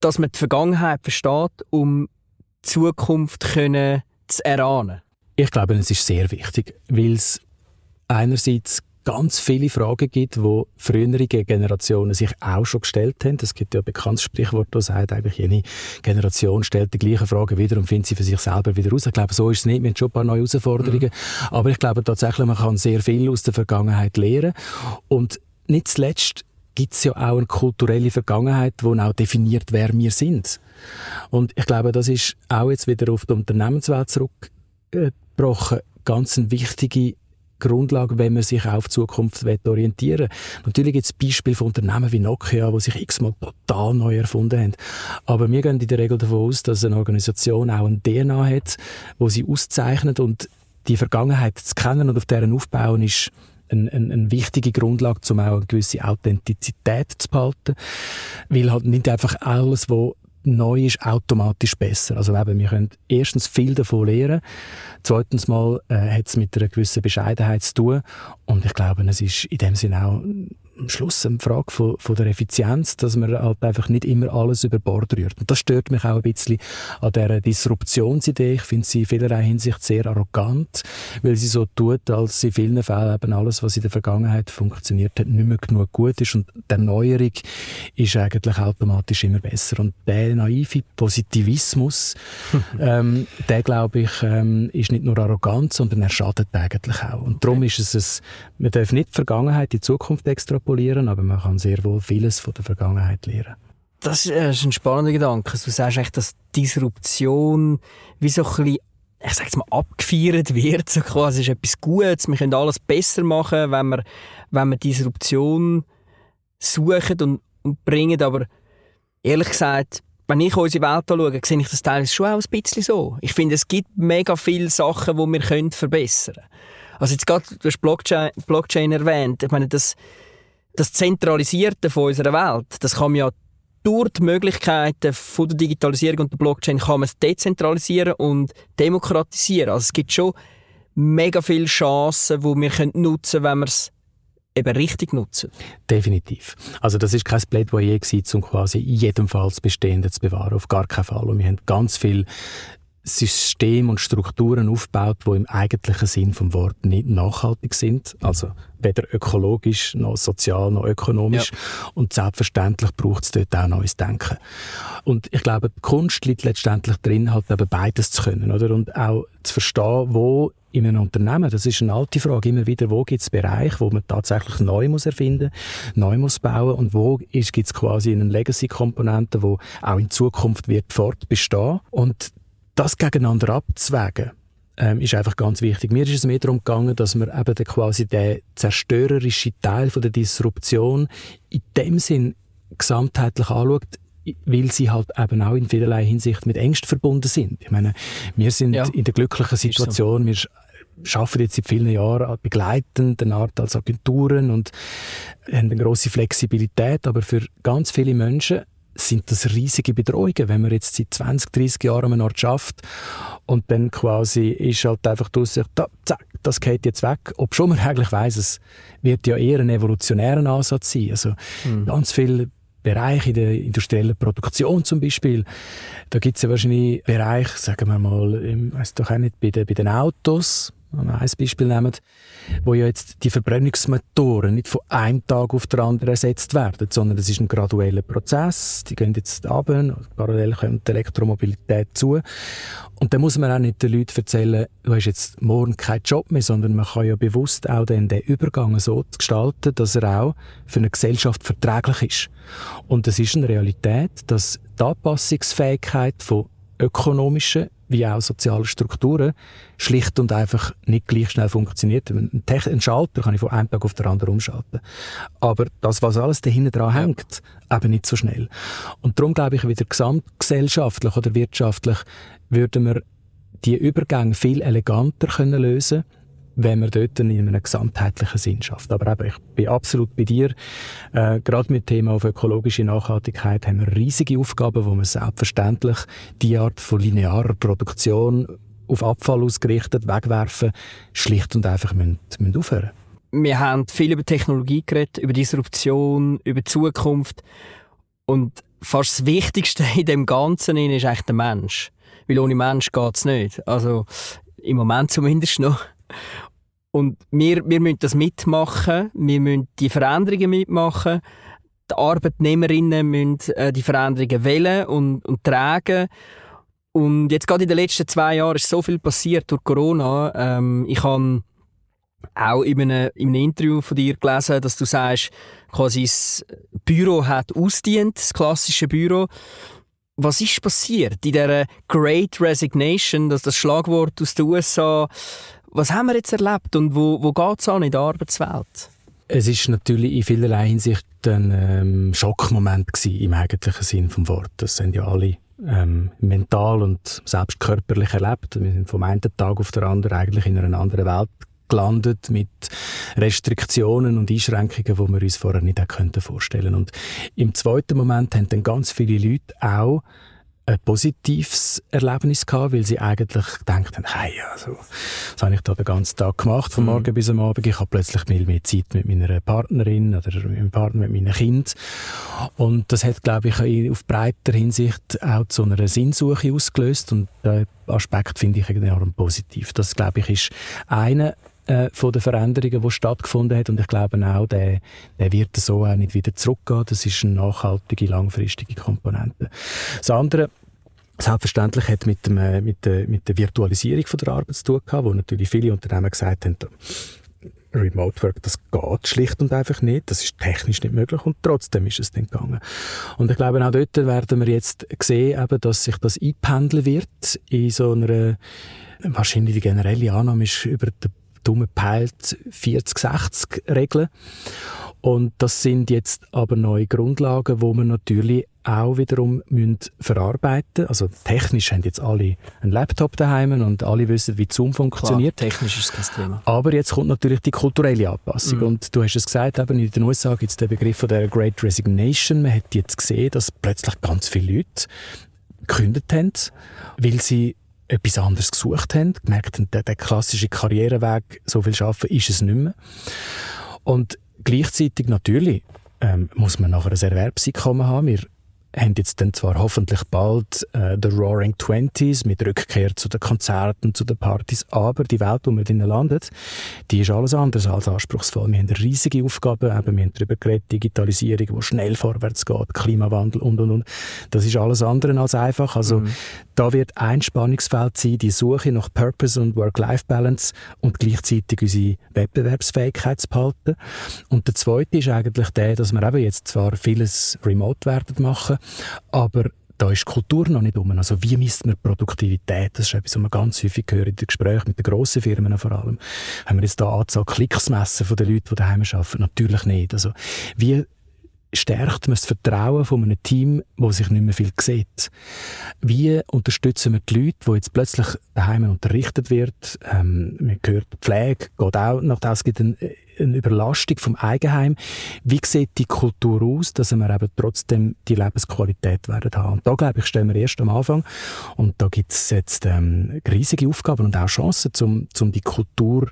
dass man die Vergangenheit versteht, um die Zukunft können zu erahnen? Ich glaube, es ist sehr wichtig, weil es einerseits ganz viele Fragen gibt, die frühere Generationen sich auch schon gestellt haben. Es gibt ja ein bekanntes Sprichwort, das sagt, eigentlich jede Generation stellt die gleichen Fragen wieder und findet sie für sich selber wieder raus. Ich glaube, so ist es nicht. Wir haben schon ein paar neue Herausforderungen. Mhm. Aber ich glaube tatsächlich, man kann sehr viel aus der Vergangenheit lernen. Und nicht zuletzt gibt es ja auch eine kulturelle Vergangenheit, die auch definiert, wer wir sind. Und ich glaube, das ist auch jetzt wieder auf die Unternehmenswelt zurückgebrochen, ganz eine wichtige Grundlage, wenn man sich auf die Zukunft orientieren will. Natürlich gibt es Beispiele von Unternehmen wie Nokia, die sich x-mal total neu erfunden haben. Aber wir gehen in der Regel davon aus, dass eine Organisation auch ein DNA hat, wo sie auszeichnet und die Vergangenheit zu kennen und auf deren aufbauen ist eine, eine, eine wichtige Grundlage, um auch eine gewisse Authentizität zu behalten. Weil halt nicht einfach alles, was neu ist, automatisch besser. Also eben, wir können erstens viel davon lernen. Zweitens mal äh, hat es mit einer gewissen Bescheidenheit zu tun. Und ich glaube, es ist in dem Sinne auch am Schluss eine Frage von, von der Effizienz, dass man halt einfach nicht immer alles über Bord rührt. Und das stört mich auch ein bisschen an dieser Disruptionsidee. Ich finde sie in vielerlei Hinsicht sehr arrogant, weil sie so tut, als in vielen Fällen eben alles, was in der Vergangenheit funktioniert hat, nicht mehr genug gut ist. Und die Erneuerung ist eigentlich automatisch immer besser. Und der naive Positivismus, ähm, der glaube ich, ähm, ist nicht nur arrogant, sondern er schadet eigentlich auch. Und darum ist es, ein, man darf nicht die Vergangenheit in die Zukunft extra extrapolieren, aber man kann sehr wohl vieles von der Vergangenheit lernen. Das ist ein spannender Gedanke. Du sagst echt, dass Disruption wie so ein bisschen ich sage mal, abgefeiert wird. So quasi ist etwas Gutes. Wir können alles besser machen, wenn wir, wenn wir Disruption suchen und, und bringen. Aber ehrlich gesagt, wenn ich unsere Welt anschaue, sehe ich das teilweise schon auch ein bisschen so. Ich finde, es gibt mega viele Sachen, die wir verbessern können. Also jetzt gerade, du hast Blockchain, Blockchain erwähnt. Ich meine, das, das Zentralisierte von unserer Welt, das kann man ja durch die Möglichkeiten von der Digitalisierung und der Blockchain kann man es dezentralisieren und demokratisieren. Also es gibt schon mega viele Chancen, die wir nutzen können, wenn wir es eben richtig nutzen. Definitiv. Also das ist kein Plädoyer gewesen, um quasi in jedem Fall das Bestehende zu bewahren. Auf gar keinen Fall. Und wir haben ganz viel Systeme und Strukturen aufgebaut, die im eigentlichen Sinn vom Wort nicht nachhaltig sind. Also weder ökologisch, noch sozial, noch ökonomisch. Ja. Und selbstverständlich braucht es dort auch neues Denken. Und ich glaube, die Kunst liegt letztendlich drin, halt eben beides zu können, oder? Und auch zu verstehen, wo in einem Unternehmen, das ist eine alte Frage, immer wieder, wo gibt es Bereiche, wo man tatsächlich neu muss erfinden, neu muss bauen und wo gibt es quasi eine Legacy-Komponente, wo auch in Zukunft wird fortbestehen. Und das gegeneinander abzuwägen, ähm, ist einfach ganz wichtig. Mir ist es mehr darum gegangen, dass man eben den, quasi den zerstörerischen Teil von der Disruption in dem Sinn gesamtheitlich anschaut, weil sie halt eben auch in vielerlei Hinsicht mit Ängsten verbunden sind. Ich meine, wir sind ja, in der glücklichen Situation, so. wir arbeiten jetzt seit vielen Jahren begleitend, eine Art als Agenturen und haben eine grosse Flexibilität, aber für ganz viele Menschen sind das riesige Bedrohungen, wenn man jetzt seit 20, 30 Jahren an einem Ort schafft und dann quasi ist halt einfach durch da, zack, das geht jetzt weg. Ob schon man eigentlich weiss, es wird ja eher ein evolutionärer Ansatz sein. Also mhm. ganz viele Bereiche in der industriellen Produktion zum Beispiel, da gibt es ja wahrscheinlich Bereiche, sagen wir mal, ich weiss doch auch nicht, bei den, bei den Autos, wenn wir ein Beispiel nehmen, wo ja jetzt die Verbrennungsmotoren nicht von einem Tag auf den anderen ersetzt werden, sondern es ist ein gradueller Prozess. Die gehen jetzt ab, parallel kommt die Elektromobilität zu. Und da muss man auch nicht den Leuten erzählen, du hast jetzt morgen keinen Job mehr, sondern man kann ja bewusst auch den, den Übergang so gestalten, dass er auch für eine Gesellschaft verträglich ist. Und es ist eine Realität, dass die Anpassungsfähigkeit von ökonomischen wie auch soziale Strukturen schlicht und einfach nicht gleich schnell funktioniert. Ein, ein Schalter kann ich von einem Tag auf den anderen umschalten. Aber das, was alles dahinter dran hängt, eben nicht so schnell. Und darum glaube ich, wieder gesamtgesellschaftlich oder wirtschaftlich würden wir die Übergänge viel eleganter können lösen wenn man dort in einem gesamtheitlichen Sinn schafft. Aber eben, ich bin absolut bei dir. Äh, gerade mit dem Thema auf ökologische Nachhaltigkeit haben wir riesige Aufgaben, wo man selbstverständlich die Art von linearer Produktion auf Abfall ausgerichtet, wegwerfen, schlicht und einfach müssen, müssen aufhören. Wir haben viel über Technologie geredet, über Disruption, über Zukunft. Und fast das Wichtigste in dem Ganzen ist eigentlich der Mensch. Weil ohne Mensch geht es nicht. Also im Moment zumindest noch. Und wir, wir müssen das mitmachen, wir müssen die Veränderungen mitmachen. Die Arbeitnehmerinnen müssen äh, die Veränderungen wählen und, und tragen. Und jetzt gerade in den letzten zwei Jahren ist so viel passiert durch Corona. Ähm, ich habe auch in einem, in einem Interview von dir gelesen, dass du sagst, quasi das Büro hat ausdient, das klassische Büro. Was ist passiert in dieser Great Resignation, das das Schlagwort aus den USA? Was haben wir jetzt erlebt und wo, wo geht es an in der Arbeitswelt? Es ist natürlich in vielerlei Hinsicht ein ähm, Schockmoment gewesen, im eigentlichen Sinn des Wortes. Das sind ja alle ähm, mental und selbst körperlich erlebt. Wir sind vom einen Tag auf den anderen eigentlich in einer anderen Welt gelandet mit Restriktionen und Einschränkungen, die wir uns vorher nicht vorstellen konnten. Und im zweiten Moment haben dann ganz viele Leute auch ein positives Erlebnis gehabt, weil sie eigentlich gedacht haben, hey, also, was habe ich da den ganzen Tag gemacht, von mhm. morgen bis am Abend. Ich habe plötzlich viel mehr Zeit mit meiner Partnerin oder mit meinem Partner, mit meinen Kind. Und das hat, glaube ich, auf breiter Hinsicht auch zu einer Sinnsuche ausgelöst. Und der Aspekt finde ich enorm positiv. Das, glaube ich, ist einer äh, von den Veränderungen, die stattgefunden hat. Und ich glaube auch, der, der wird so auch nicht wieder zurückgehen. Das ist eine nachhaltige, langfristige Komponente. Das andere, Selbstverständlich hat mit, dem, äh, mit, der, mit der Virtualisierung von der Arbeit zu tun gehabt, wo natürlich viele Unternehmen gesagt haben, Remote Work, das geht schlicht und einfach nicht. Das ist technisch nicht möglich und trotzdem ist es dann gegangen. Und ich glaube, auch dort werden wir jetzt sehen, eben, dass sich das einpendeln wird in so einer, wahrscheinlich die generelle Annahme ist über den dumme Peilt 40-60 Regeln. Und das sind jetzt aber neue Grundlagen, wo man natürlich auch wiederum müssen verarbeiten Also technisch haben jetzt alle einen Laptop daheim und alle wissen, wie Zoom funktioniert. Klar, technisch ist das kein Thema. Aber jetzt kommt natürlich die kulturelle Anpassung. Mhm. Und du hast es gesagt, eben in den USA gibt es den Begriff von der Great Resignation. Man hat jetzt gesehen, dass plötzlich ganz viele Leute gekündigt haben, weil sie etwas anderes gesucht haben, gemerkt haben, der, der klassische Karriereweg, so viel arbeiten, ist es nicht mehr. Und gleichzeitig natürlich ähm, muss man nachher ein Erwerbseinkommen haben. Wir haben jetzt dann zwar hoffentlich bald äh, The Roaring Twenties mit Rückkehr zu den Konzerten, zu den Partys, aber die Welt, wo wir drinnen landet, die ist alles andere als anspruchsvoll. Wir haben riesige Aufgaben, eben, wir haben darüber geredet, Digitalisierung, wo schnell vorwärts geht, Klimawandel und, und, und. Das ist alles andere als einfach. Also mhm. da wird ein Spannungsfeld sein, die Suche nach Purpose und Work-Life-Balance und gleichzeitig unsere Wettbewerbsfähigkeit zu behalten. Und der zweite ist eigentlich der, dass wir eben jetzt zwar vieles remote werden machen, aber da ist die Kultur noch nicht um. Also wie misst man Produktivität? Das ist etwas, was man ganz häufig hören in den Gesprächen mit den grossen Firmen vor allem. Haben wir jetzt da Anzahl Klicks messen von den Leuten, die daheim arbeiten? Natürlich nicht. Also wie stärkt man das Vertrauen von einem Team, wo sich nicht mehr viel sieht? Wie unterstützen wir die Leute, die jetzt plötzlich daheim unterrichtet wird? Ähm, man hört, Pflege geht auch nach das gibt eine, eine Überlastung vom Eigenheim. Wie sieht die Kultur aus, dass wir eben trotzdem die Lebensqualität werden haben? Und da, glaube ich, stehen wir erst am Anfang. Und da gibt es jetzt ähm, riesige Aufgaben und auch Chancen, um, um die Kultur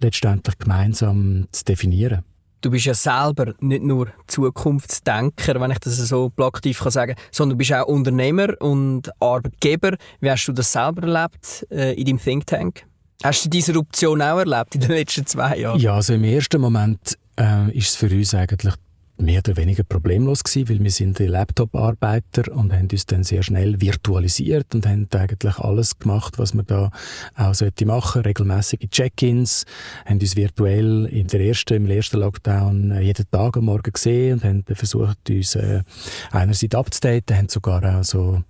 letztendlich gemeinsam zu definieren. Du bist ja selber nicht nur Zukunftsdenker, wenn ich das so plakativ kann sagen sondern du bist auch Unternehmer und Arbeitgeber. Wie hast du das selber erlebt äh, in deinem Think Tank? Hast du diese Option auch erlebt in den letzten zwei Jahren? Ja, also im ersten Moment äh, ist es für uns eigentlich mehr oder weniger problemlos gewesen, weil wir sind die Laptop-Arbeiter und haben uns dann sehr schnell virtualisiert und haben eigentlich alles gemacht, was man da auch sollte machen, regelmäßige Check-ins, haben uns virtuell in der ersten, im ersten Lockdown äh, jeden Tag am Morgen gesehen und haben versucht, uns äh, einerseits abzudaten, haben sogar auch so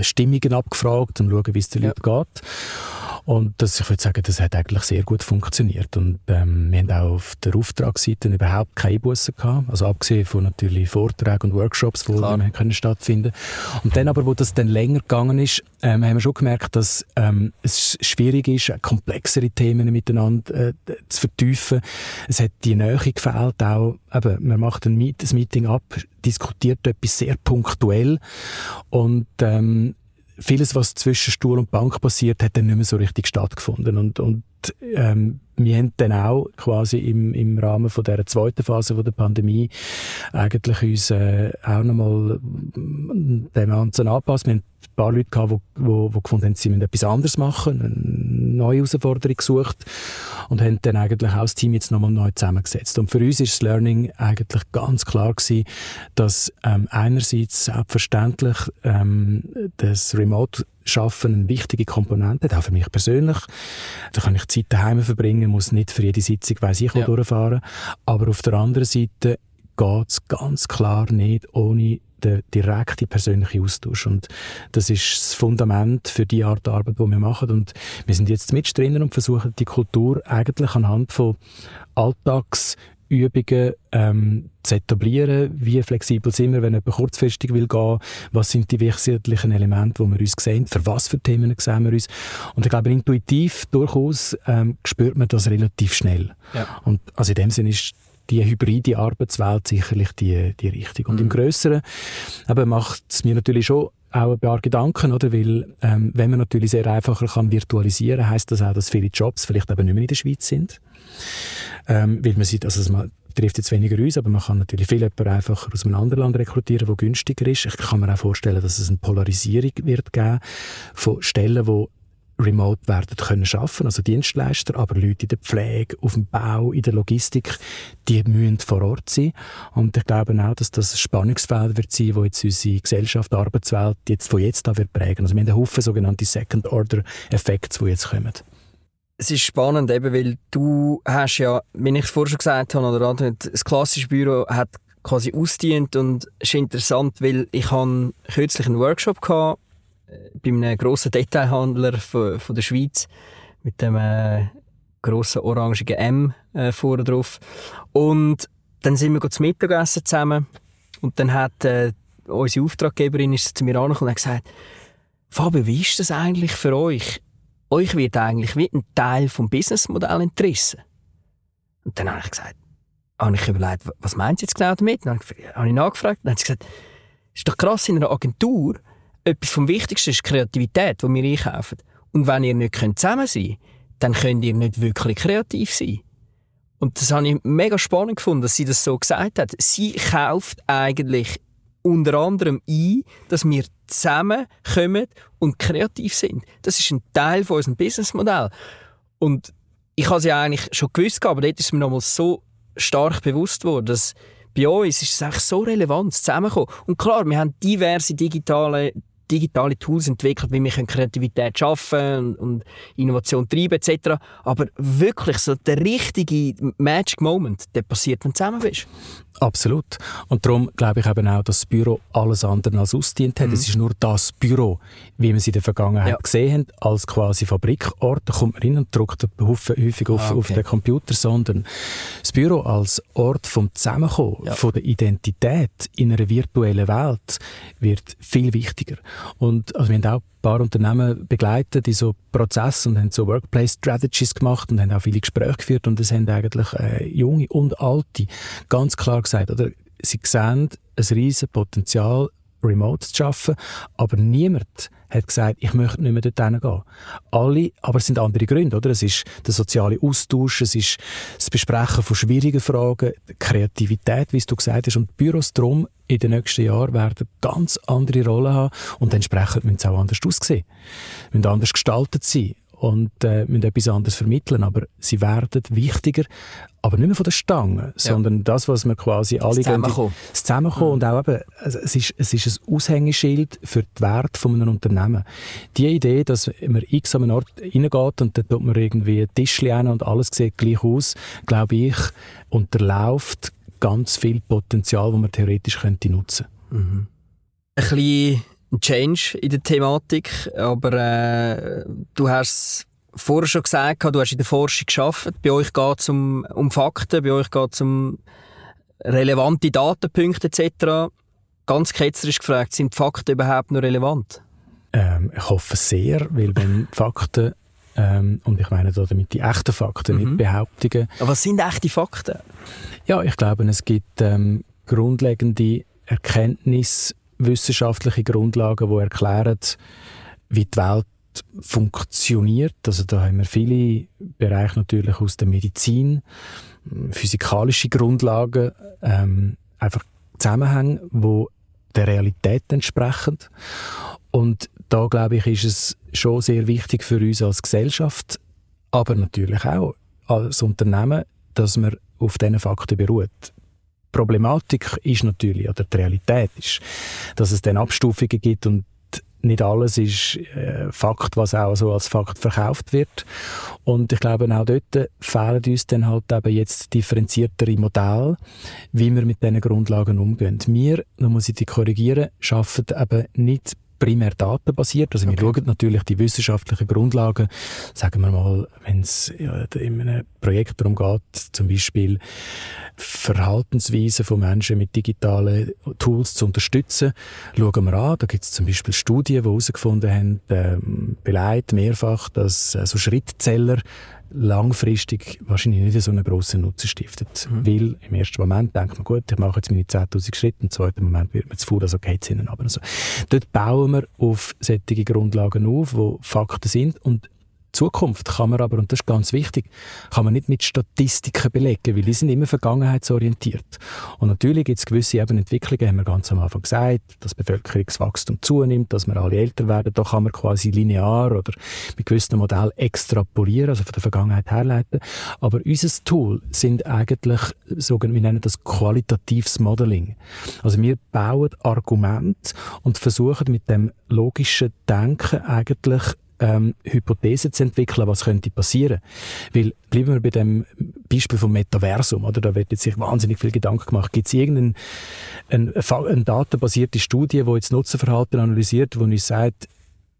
Stimmungen abgefragt, um zu schauen, wie es den ja. Leuten geht. Und das, ich würde sagen, das hat eigentlich sehr gut funktioniert. Und ähm, wir haben auch auf der Auftragsseite überhaupt keine Bussen gehabt. Also abgesehen von natürlich Vorträgen und Workshops, die Klar. können stattfinden Und dann aber, wo das dann länger gegangen ist, ähm, haben wir schon gemerkt, dass ähm, es schwierig ist, komplexere Themen miteinander äh, zu vertiefen. Es hat die Nähe gefehlt, auch eben, man macht ein, Meet, ein Meeting ab, diskutiert etwas sehr punktuell und ähm, vieles, was zwischen Stuhl und Bank passiert, hat dann nicht mehr so richtig stattgefunden. Und, und ähm, wir haben dann auch quasi im, im Rahmen von der zweiten Phase von der Pandemie eigentlich uns äh, auch nochmal dem Ganzen anpassen. Wir haben ein paar Leute gehabt, die, die, die gefunden haben, sie müssen etwas anderes machen, eine neue Herausforderung gesucht und haben dann eigentlich auch das Team jetzt nochmal neu zusammengesetzt. Und für uns ist das Learning eigentlich ganz klar gewesen, dass ähm, einerseits selbstverständlich ähm, das Remote Schaffen eine wichtige Komponente, auch für mich persönlich. Da kann ich Zeit daheim verbringen, muss nicht für jede Sitzung weiss ich ja. durchfahren. Aber auf der anderen Seite geht es ganz klar nicht ohne den direkten persönlichen Austausch. Und das ist das Fundament für die Art der Arbeit, die wir machen. Und wir sind jetzt mit drinnen und versuchen die Kultur eigentlich anhand von Alltags Übungen ähm, zu etablieren. Wie flexibel sind wir, wenn jemand kurzfristig will gehen? Was sind die wesentlichen Elemente, wo wir uns sehen? Für was für Themen sehen wir uns? Und ich glaube, intuitiv durchaus ähm, spürt man das relativ schnell. Ja. Und also in dem Sinne ist die hybride Arbeitswelt sicherlich die, die Richtung. Und mhm. im Größeren macht es mir natürlich schon auch ein paar Gedanken, oder? Weil, ähm, wenn man natürlich sehr einfacher kann virtualisieren, heißt das auch, dass viele Jobs vielleicht eben nicht mehr in der Schweiz sind. Ähm, weil man sieht, also man trifft jetzt weniger uns, aber man kann natürlich viel einfacher aus einem anderen Land rekrutieren, wo günstiger ist. Ich kann mir auch vorstellen, dass es eine Polarisierung wird geben von Stellen, wo remote werden können schaffen, also Dienstleister, aber Leute in der Pflege, auf dem Bau, in der Logistik, die müssen vor Ort sein. Und ich glaube auch, dass das ein Spannungsfeld wird sein, wo jetzt unsere Gesellschaft, die Arbeitswelt jetzt von jetzt an wird prägen. Also wir haben einen Haufen sogenannte Second-Order-Effekte, die jetzt kommen. Es ist spannend, eben, weil du hast ja, wie ich es vorher schon gesagt habe, oder das klassische Büro hat quasi ausdient und ist interessant, weil ich kürzlich einen Workshop gehabt bei einem grossen Detailhandler von, von der Schweiz mit dem äh, grossen orangigen M äh, vorne drauf. Und dann sind wir zum Mittagessen zusammen und dann hat äh, unsere Auftraggeberin ist zu mir angekommen und hat gesagt, Fabio, wie ist das eigentlich für euch? Euch wird eigentlich wie ein Teil vom Businessmodell entrissen. Und dann habe ich gesagt, habe ich überlegt, was meint sie jetzt genau damit? Dann habe ich nachgefragt, dann hat sie gesagt, es ist doch krass in einer Agentur, etwas vom Wichtigsten ist Kreativität, die wir einkaufen. Und wenn ihr nicht zusammen sein könnt, dann könnt ihr nicht wirklich kreativ sein. Und das habe ich mega spannend gefunden, dass sie das so gesagt hat. Sie kauft eigentlich unter anderem ein, dass wir zusammenkommen und kreativ sind. Das ist ein Teil von unserem Businessmodell. Und ich habe es ja eigentlich schon gewusst, aber dort ist mir nochmal so stark bewusst worden, dass bei uns ist es eigentlich so relevant, zusammenkommen. Und klar, wir haben diverse digitale digitale Tools entwickelt, wie wir Kreativität schaffen und, und Innovation treiben etc. Aber wirklich so der richtige Magic Moment, der passiert, wenn du zusammen bist. Absolut. Und darum glaube ich eben auch, dass das Büro alles andere als ausdient hat. Mhm. Es ist nur das Büro, wie wir es in der Vergangenheit ja. gesehen haben, als quasi Fabrikort. Da kommt man rein und drückt häufig auf, ah, okay. auf den Computer, sondern das Büro als Ort vom Zusammenkommen, ja. von der Identität in einer virtuellen Welt wird viel wichtiger. Und also wir haben auch ein paar Unternehmen begleitet in so Prozessen und haben so Workplace Strategies gemacht und haben auch viele Gespräche geführt. Und es haben eigentlich äh, junge und alte ganz klar gesagt, oder sie sehen ein riesiges Potenzial remote zu arbeiten, aber niemand hat gesagt, ich möchte nicht mehr dorthin gehen. Alle, aber es sind andere Gründe, oder? Es ist der soziale Austausch, es ist das Besprechen von schwierigen Fragen, Kreativität, wie du gesagt hast, und die Büros drum in den nächsten Jahren werden ganz andere Rollen haben. Und entsprechend müssen sie auch anders aussehen, müssen anders gestaltet sein und äh, müssen etwas anderes vermitteln, aber sie werden wichtiger, aber nicht mehr von der Stange, ja. sondern das, was wir quasi alle... Das Zusammenkommen. Das Zusammenkommen mhm. und auch eben, es ist, es ist ein Aushängeschild für den Wert von einem Unternehmen. Die Idee, dass man x an einen Ort reingeht und dann tut man irgendwie Tischchen hin und alles sieht gleich aus, glaube ich, unterläuft ganz viel Potenzial, das man theoretisch könnte nutzen könnte. Mhm. Ein bisschen Change in der Thematik, aber äh, du hast vorher schon gesagt, du hast in der Forschung geschafft. Bei euch geht es um, um Fakten, bei euch geht es um relevante Datenpunkte etc. Ganz ketzerisch gefragt, sind die Fakten überhaupt noch relevant? Ähm, ich hoffe sehr, weil wenn Fakten ähm, und ich meine damit die echten Fakten, mhm. nicht Behauptungen. Aber was sind echte Fakten? Ja, ich glaube, es gibt ähm, grundlegende Erkenntnisse wissenschaftliche Grundlagen, die erklären, wie die Welt funktioniert. Also da haben wir viele Bereiche natürlich aus der Medizin, physikalische Grundlagen, ähm, einfach Zusammenhänge, wo der Realität entsprechen. Und da glaube ich, ist es schon sehr wichtig für uns als Gesellschaft, aber natürlich auch als Unternehmen, dass man auf diesen Fakten beruht. Problematik ist natürlich, oder die Realität ist, dass es dann Abstufungen gibt und nicht alles ist äh, Fakt, was auch so als Fakt verkauft wird. Und ich glaube, auch dort fehlen uns dann halt eben jetzt differenziertere Modelle, wie wir mit diesen Grundlagen umgehen. Wir, da muss ich die korrigieren, schaffen eben nicht primär datenbasiert. Also okay. wir schauen natürlich die wissenschaftlichen Grundlagen, sagen wir mal, wenn es ja, in einem Projekt darum geht, zum Beispiel Verhaltensweisen von Menschen mit digitalen Tools zu unterstützen, schauen wir an. Da gibt es zum Beispiel Studien, die herausgefunden haben, ähm, beleidigt mehrfach, dass äh, so Schrittzähler langfristig wahrscheinlich nicht so einen grossen Nutzen stiftet. Mhm. Weil im ersten Moment denkt man, gut, ich mache jetzt meine 10'000 Schritte, im zweiten Moment wird man zu faul, also geht es ihnen aber. Also, dort bauen wir auf solche Grundlagen auf, wo Fakten sind und Zukunft kann man aber, und das ist ganz wichtig, kann man nicht mit Statistiken belegen, weil die sind immer vergangenheitsorientiert. Und natürlich gibt es gewisse eben Entwicklungen, haben wir ganz am Anfang gesagt, dass Bevölkerungswachstum zunimmt, dass wir alle älter werden, da kann man quasi linear oder mit gewissen Modellen extrapolieren, also von der Vergangenheit herleiten. Aber unser Tool sind eigentlich, wir nennen das qualitatives Modeling. Also wir bauen Argumente und versuchen mit dem logischen Denken eigentlich ähm, Hypothesen zu entwickeln, was könnte passieren. Weil, bleiben wir bei dem Beispiel vom Metaversum, oder? Da wird jetzt sich wahnsinnig viel Gedanken gemacht. Gibt es irgendeine eine, eine datenbasierte Studie, die jetzt Nutzerverhalten analysiert, die uns sagt,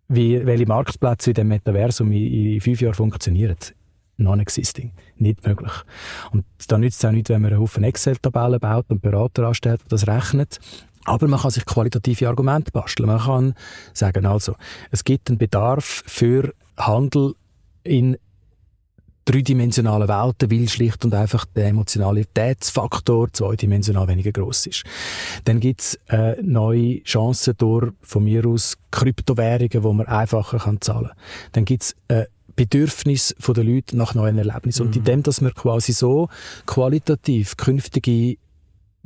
wie, welche Marktplätze in dem Metaversum in, in fünf Jahren funktionieren? non-existing. Nicht möglich. Und da nützt es auch nicht, wenn man einen Haufen Excel-Tabellen baut und Berater anstellt, die das rechnet Aber man kann sich qualitative Argumente basteln. Man kann sagen, also, es gibt einen Bedarf für Handel in dreidimensionalen Welten, weil schlicht und einfach der Emotionalitätsfaktor zweidimensional weniger groß ist. Dann gibt's äh, neue Chancen durch, von mir aus, Kryptowährungen, wo man einfacher kann zahlen kann. Dann gibt's äh, Bedürfnis der Leute nach neuen Erlebnissen. Mhm. Und in dem, dass wir quasi so qualitativ künftige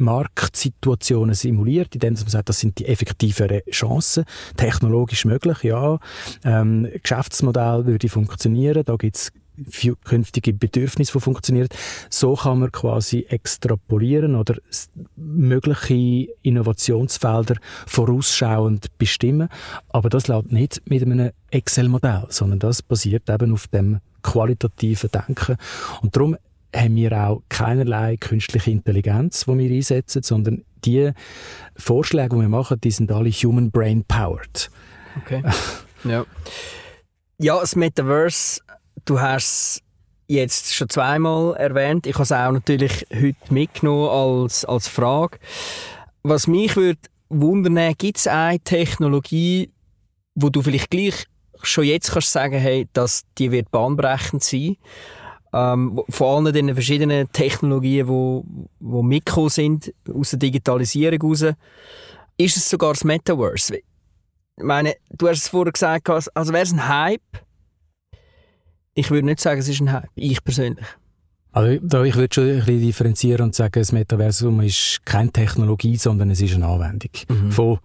Marktsituationen simuliert, indem man sagt, das sind die effektiveren Chancen, technologisch möglich, ja, ähm, Geschäftsmodell würde funktionieren, da gibt's künftige Bedürfnisse, die funktionieren. So kann man quasi extrapolieren oder mögliche Innovationsfelder vorausschauend bestimmen. Aber das läuft nicht mit einem Excel-Modell, sondern das basiert eben auf dem qualitativen Denken. Und darum haben wir auch keinerlei künstliche Intelligenz, die wir einsetzen, sondern die Vorschläge, die wir machen, die sind alle human brain powered. Okay. ja. Ja, das Metaverse, du hast es jetzt schon zweimal erwähnt. Ich habe es auch natürlich heute mitgenommen als, als Frage. Was mich würde wundern, gibt es eine Technologie, wo du vielleicht gleich schon jetzt kannst sagen, hey, dass die wird bahnbrechend sein ähm, vor allem den verschiedenen Technologien, die wo, wo mitgekommen sind aus der Digitalisierung raus, ist es sogar das Metaverse. Ich meine, du hast es vorher gesagt, also wäre es ein Hype? Ich würde nicht sagen, es ist ein Hype, ich persönlich. Also, ich würde schon ein bisschen differenzieren und sagen, das Metaversum ist keine Technologie, sondern es ist eine Anwendung mhm. von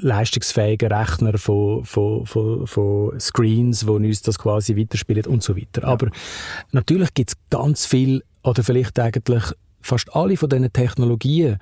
leistungsfähigen Rechner, von, von, von, von Screens, wo uns das quasi weiterspielen und so weiter. Ja. Aber natürlich gibt es ganz viel, oder vielleicht eigentlich fast alle von diesen Technologien,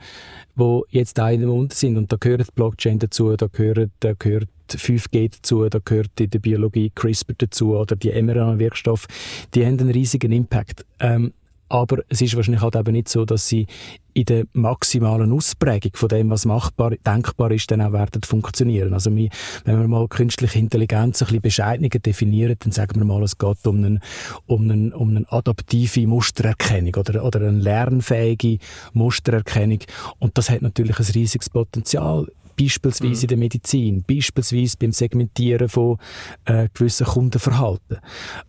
die jetzt da in dem Mund sind, und da gehört Blockchain dazu, da gehört, da gehört 5G dazu, da gehört in der Biologie CRISPR dazu oder die mRNA-Wirkstoffe, die haben einen riesigen Impact. Ähm, aber es ist wahrscheinlich halt eben nicht so, dass sie in der maximalen Ausprägung von dem, was machbar, denkbar ist, dann auch werden funktionieren. Also wenn wir mal künstliche Intelligenz ein bisschen bescheidener definieren, dann sagen wir mal, es geht um eine, um eine, um eine adaptive Mustererkennung oder, oder eine lernfähige Mustererkennung. Und das hat natürlich ein riesiges Potenzial beispielsweise mhm. in der Medizin, beispielsweise beim Segmentieren von äh, gewissen Kundenverhalten.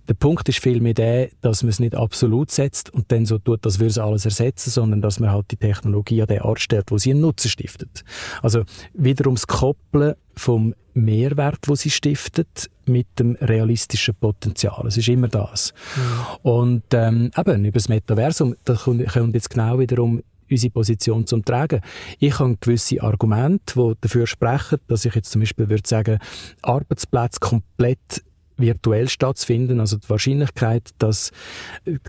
Der Punkt ist vielmehr der, dass man es nicht absolut setzt und dann so tut, als würde es alles ersetzen, sondern dass man halt die Technologie an den Art stellt, wo sie einen Nutzen stiftet. Also wiederum das Koppeln vom Mehrwert, wo sie stiftet, mit dem realistischen Potenzial. Es ist immer das. Mhm. Und ähm, eben über das Metaversum, da kommt jetzt genau wiederum unsere Position zum Tragen. Ich habe gewisse Argumente, die dafür sprechen, dass ich jetzt zum Beispiel würde sagen, Arbeitsplätze komplett virtuell stattfinden. Also die Wahrscheinlichkeit, dass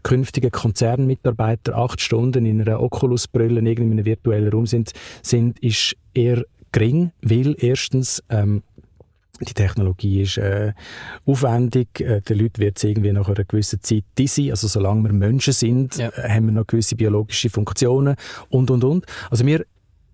künftige Konzernmitarbeiter acht Stunden in einer Oculus-Brille in einem virtuellen Raum sind, sind, ist eher gering, weil erstens ähm, die Technologie ist äh, aufwendig. Äh, den Leuten wird es irgendwie nach einer gewissen Zeit dizzy. Also solange wir Menschen sind, ja. äh, haben wir noch gewisse biologische Funktionen und, und, und. Also wir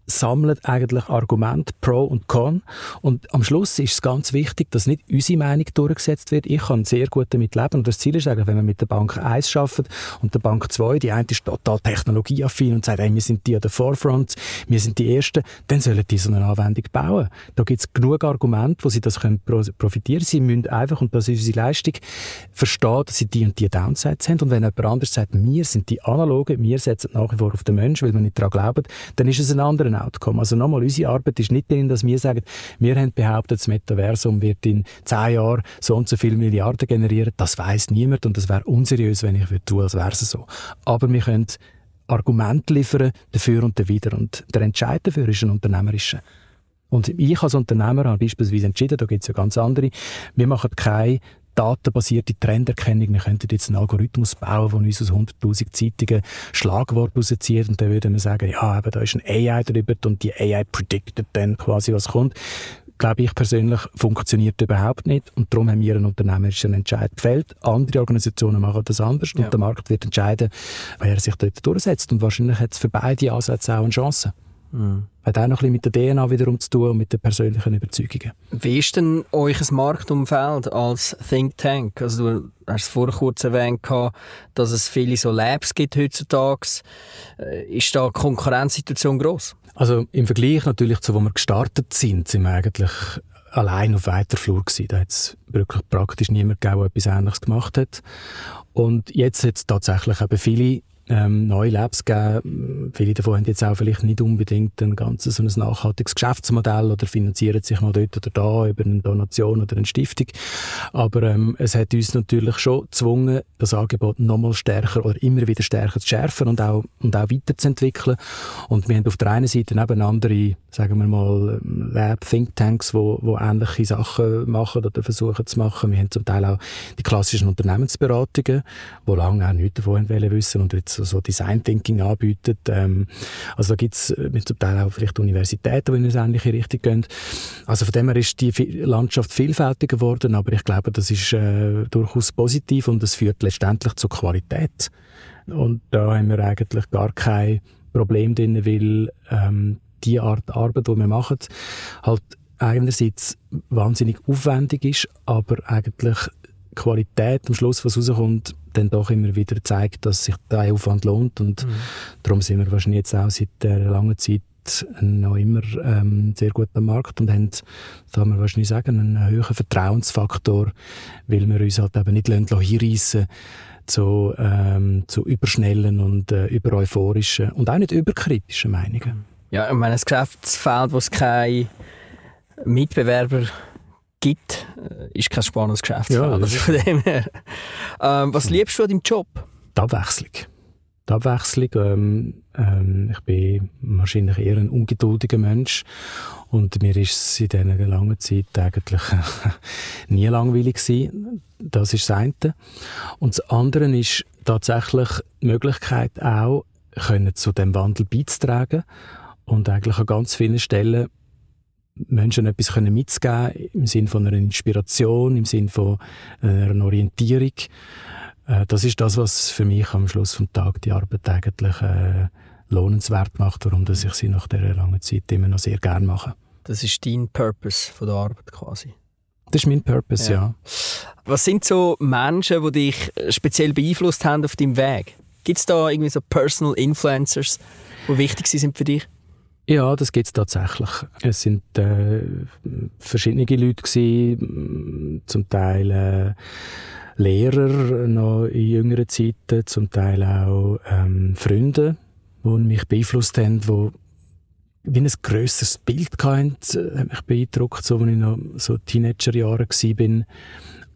sammeln eigentlich Argumente Pro und Con. Und am Schluss ist es ganz wichtig, dass nicht unsere Meinung durchgesetzt wird. Ich kann sehr gut damit leben. Und das Ziel ist eigentlich, wenn wir mit der Bank 1 arbeiten und der Bank 2, die eine ist total technologieaffin und sagt, hey, wir sind die an der Forefront, wir sind die Ersten, dann sollen die so eine Anwendung bauen. Da gibt es genug Argumente, wo sie das können profitieren Sie müssen einfach, und das ist unsere Leistung, verstehen, dass sie die und die Downsides haben. Und wenn jemand anderes sagt, wir sind die Analogen, wir setzen nach wie vor auf den Menschen, weil wir nicht daran glauben, dann ist es ein anderer Outcome. Also nochmal, unsere Arbeit ist nicht darin, dass wir sagen, wir haben behauptet, das Metaversum wird in zehn Jahren so und so viele Milliarden generieren. Das weiß niemand und das wäre unseriös, wenn ich würde tun, als wäre es so. Aber wir können Argumente liefern dafür und dawider. Und der Entscheid dafür ist ein unternehmerischer. Und ich als Unternehmer habe beispielsweise entschieden, da gibt es ja ganz andere, wir machen keine datenbasierte Trenderkennung. Wir könnten jetzt einen Algorithmus bauen, der uns aus 100'000 Zeitungen Schlagwort rauszieht und dann würde man sagen, ja, aber da ist ein AI drüber und die AI predicted dann quasi, was kommt glaube ich persönlich, funktioniert überhaupt nicht. Und darum haben wir einen unternehmerischen Entscheid gefällt. Andere Organisationen machen das anders ja. und der Markt wird entscheiden, wer sich dort durchsetzt. Und wahrscheinlich hat es für beide Ansätze auch eine Chance. Mhm. Hat auch noch ein bisschen mit der DNA wiederum zu tun und mit den persönlichen Überzeugungen. Wie ist denn euch Marktumfeld als Think Tank? Also du hast es vorher kurz erwähnt, dass es viele so Labs gibt heutzutage. Äh, ist da die Konkurrenzsituation gross? Also im Vergleich natürlich zu, wo wir gestartet sind, sind wir eigentlich allein auf weiter Flur gewesen. Da hat es wirklich praktisch niemand gegeben, der etwas Ähnliches gemacht hat. Und jetzt hat es tatsächlich eben viele ähm, neue Labs geben. Viele davon haben jetzt auch vielleicht nicht unbedingt ein ganzes so ein nachhaltiges Geschäftsmodell oder finanzieren sich mal dort oder da über eine Donation oder eine Stiftung. Aber ähm, es hat uns natürlich schon gezwungen, das Angebot nochmal stärker oder immer wieder stärker zu schärfen und auch, und auch weiterzuentwickeln. Und wir haben auf der einen Seite eben andere, sagen wir mal, Lab, Thinktanks, wo, wo ähnliche Sachen machen oder versuchen zu machen. Wir haben zum Teil auch die klassischen Unternehmensberatungen, die lange auch nichts davon wissen und jetzt so Design Thinking anbietet. Ähm, also da gibt es äh, zum Teil auch vielleicht Universitäten, die in eine ähnliche Richtung gehen. Also von dem her ist die Landschaft vielfältiger geworden, aber ich glaube, das ist äh, durchaus positiv und es führt letztendlich zur Qualität. Und da haben wir eigentlich gar kein Problem drin, weil ähm, die Art Arbeit, die wir machen, halt einerseits wahnsinnig aufwendig ist, aber eigentlich Qualität am Schluss, was rauskommt, dann doch immer wieder zeigt, dass sich der Aufwand lohnt. Und mhm. darum sind wir wahrscheinlich jetzt auch seit der langen Zeit noch immer ähm, sehr gut am Markt und haben, kann man wahrscheinlich sagen, einen höheren Vertrauensfaktor, weil wir uns halt eben nicht hinreissen zu, ähm, zu überschnellen und äh, über euphorischen und auch nicht überkritischen Meinungen. Ja, ich meine, ein Geschäftsfeld, wo es keine Mitbewerber gibt, äh, ist kein spannendes Geschäft. Ja, also von dem her. Ähm, was liebst du an deinem Job? Die Abwechslung. Die Abwechslung. Ähm, ähm, ich bin wahrscheinlich eher ein ungeduldiger Mensch und mir ist es in dieser langen Zeit eigentlich nie langweilig gewesen. Das ist das eine. Und das andere ist tatsächlich die Möglichkeit auch, können zu dem Wandel beizutragen und eigentlich an ganz vielen Stellen Menschen etwas können mitzugeben im Sinne von einer Inspiration, im Sinne von einer Orientierung. Äh, das ist das, was für mich am Schluss vom Tag die Arbeit eigentlich äh, lohnenswert macht, warum dass ich sie nach dieser langen Zeit immer noch sehr gern mache. Das ist dein Purpose von der Arbeit quasi. Das ist mein Purpose, ja. ja. Was sind so Menschen, die dich speziell beeinflusst haben auf deinem Weg? Gibt es da irgendwie so Personal Influencers, die wichtig sind für dich? Ja, das gibt es tatsächlich. Es sind äh, verschiedene Leute gewesen, zum Teil äh, Lehrer noch in jüngeren Zeiten, zum Teil auch ähm, Freunde, die mich beeinflusst haben, die wie ein grösseres Bild hatten, äh, hat mich beeindruckt, so als ich noch so Teenagerjahre war.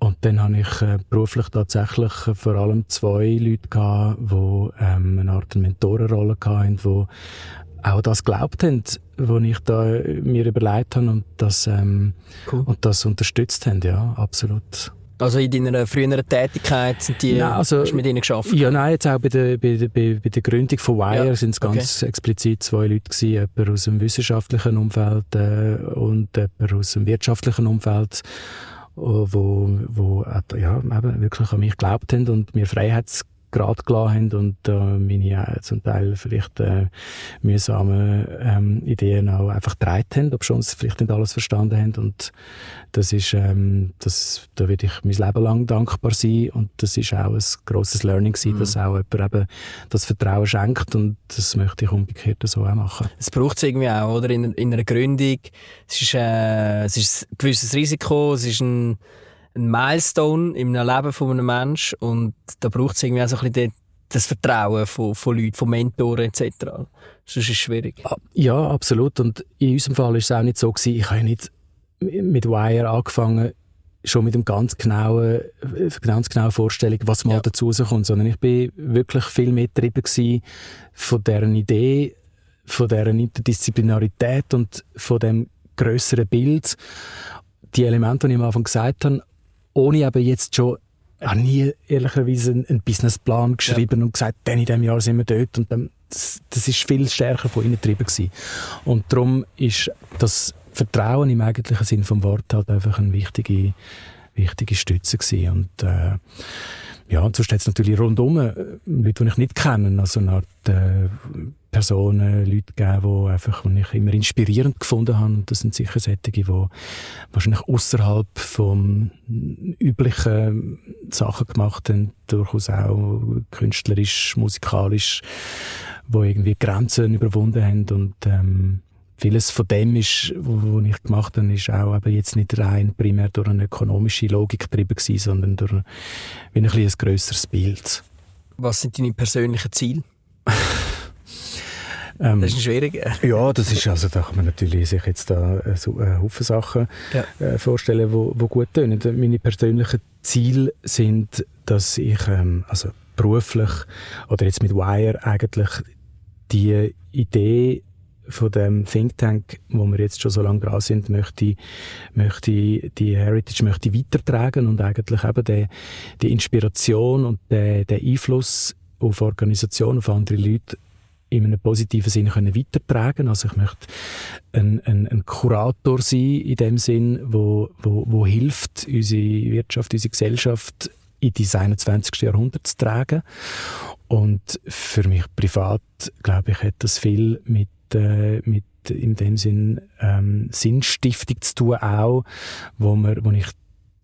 Und dann habe ich äh, beruflich tatsächlich vor allem zwei Leute gehabt, die ähm, eine Art Mentorenrolle hatten, die auch das geglaubt haben, was ich da mir überlegt habe und das, ähm, cool. und das unterstützt haben, ja, absolut. Also in deiner früheren Tätigkeit sind die nein, also, hast du mit ihnen geschafft? Ja, nein, jetzt auch bei der, bei der, bei der Gründung von Wire ja, sind es ganz okay. explizit zwei Leute gewesen, jemand aus dem wissenschaftlichen Umfeld äh, und jemand aus dem wirtschaftlichen Umfeld, wo, wo äh, ja, eben wirklich an mich geglaubt haben und mir Freiheits gerade gelassen haben und äh, meine äh, zum Teil vielleicht äh, mühsame ähm, Ideen auch einfach getragen haben, ob schon sie vielleicht nicht alles verstanden haben und das ist, ähm, das, da werde ich mein Leben lang dankbar sein und das ist auch ein grosses Learning gewesen, mhm. dass auch jemand eben das Vertrauen schenkt und das möchte ich umgekehrt so auch machen. Es braucht es irgendwie auch, oder? In, in einer Gründung, es ist, äh, es ist ein gewisses Risiko, es ist ein ein Milestone im Leben von einem Menschen und da braucht es irgendwie auch so ein bisschen das Vertrauen von, von Leuten, von Mentoren etc. Sonst ist es schwierig. Ah, ja, absolut. Und in unserem Fall war es auch nicht so gewesen. Ich habe nicht mit Wire angefangen, schon mit dem ganz genauen, ganz genauen Vorstellung, was mal ja. dazu kommt, sondern ich bin wirklich viel mehr getrieben von deren Idee, von deren Interdisziplinarität und von dem größeren Bild. Die Elemente, die ich am Anfang gesagt habe, ohne eben jetzt schon ich habe nie ehrlicherweise einen, einen Businessplan geschrieben ja. und gesagt, dann in diesem Jahr sind wir dort. Und dann, das, das ist viel stärker von innen getrieben gewesen. Und darum ist das Vertrauen im eigentlichen Sinn vom Wort halt einfach eine wichtige, wichtige Stütze gewesen. Und äh, ja, und sonst hat es natürlich rundum äh, Leute, die ich nicht kenne, also eine Art äh, Personen, Leute gegeben, die einfach, die ich immer inspirierend gefunden habe. Und das sind sicher solche, die wahrscheinlich außerhalb vom üblichen Sachen gemacht haben, durchaus auch künstlerisch, musikalisch, wo irgendwie Grenzen überwunden haben und ähm, vieles von dem ist, was ich gemacht habe, ist auch eben jetzt nicht rein primär durch eine ökonomische Logik getrieben gewesen, sondern durch ein, ein, ein grösseres Bild. Was sind deine persönlichen Ziele? Ähm, das ist ein schwieriger. Ja, das ist, also da kann man natürlich sich jetzt da äh, so äh, Haufen Sachen ja. äh, vorstellen, wo, wo gut tönen. Meine persönlichen Ziele sind, dass ich ähm, also beruflich oder jetzt mit Wire eigentlich die Idee von dem Think Tank, wo wir jetzt schon so lange dran sind, möchte, möchte die Heritage möchte weitertragen und eigentlich eben die, die Inspiration und den Einfluss auf Organisationen, auf andere Leute in einem positiven Sinn können weitertragen. Also ich möchte ein, ein, ein Kurator sein in dem Sinn, wo, wo, wo hilft, unsere Wirtschaft, unsere Gesellschaft in das 21. Jahrhundert zu tragen. Und für mich privat, glaube ich, hat das viel mit, äh, mit in dem Sinn ähm, Sinnstiftung zu tun auch, wo, wir, wo ich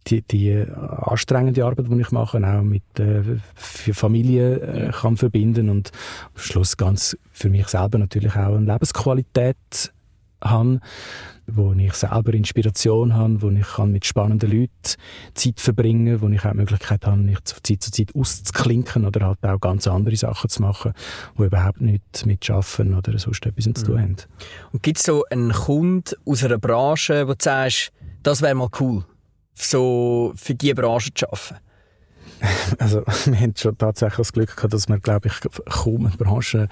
die, die anstrengende Arbeit, die ich mache, auch mit äh, für Familie äh, kann verbinden und am Schluss ganz für mich selber natürlich auch eine Lebensqualität habe, wo ich selber Inspiration habe, wo ich kann mit spannenden Leuten Zeit verbringen wo ich auch die Möglichkeit habe, mich von Zeit zu Zeit auszuklinken oder halt auch ganz andere Sachen zu machen, die überhaupt nichts mit Schaffen oder sonst etwas zu tun mhm. haben. Und gibt es so einen Kunden aus einer Branche, wo du sagst, das wäre mal cool? So für diese Branche zu arbeiten? Also, wir haben schon tatsächlich das Glück gehabt, dass wir, glaube ich, kaum eine Branche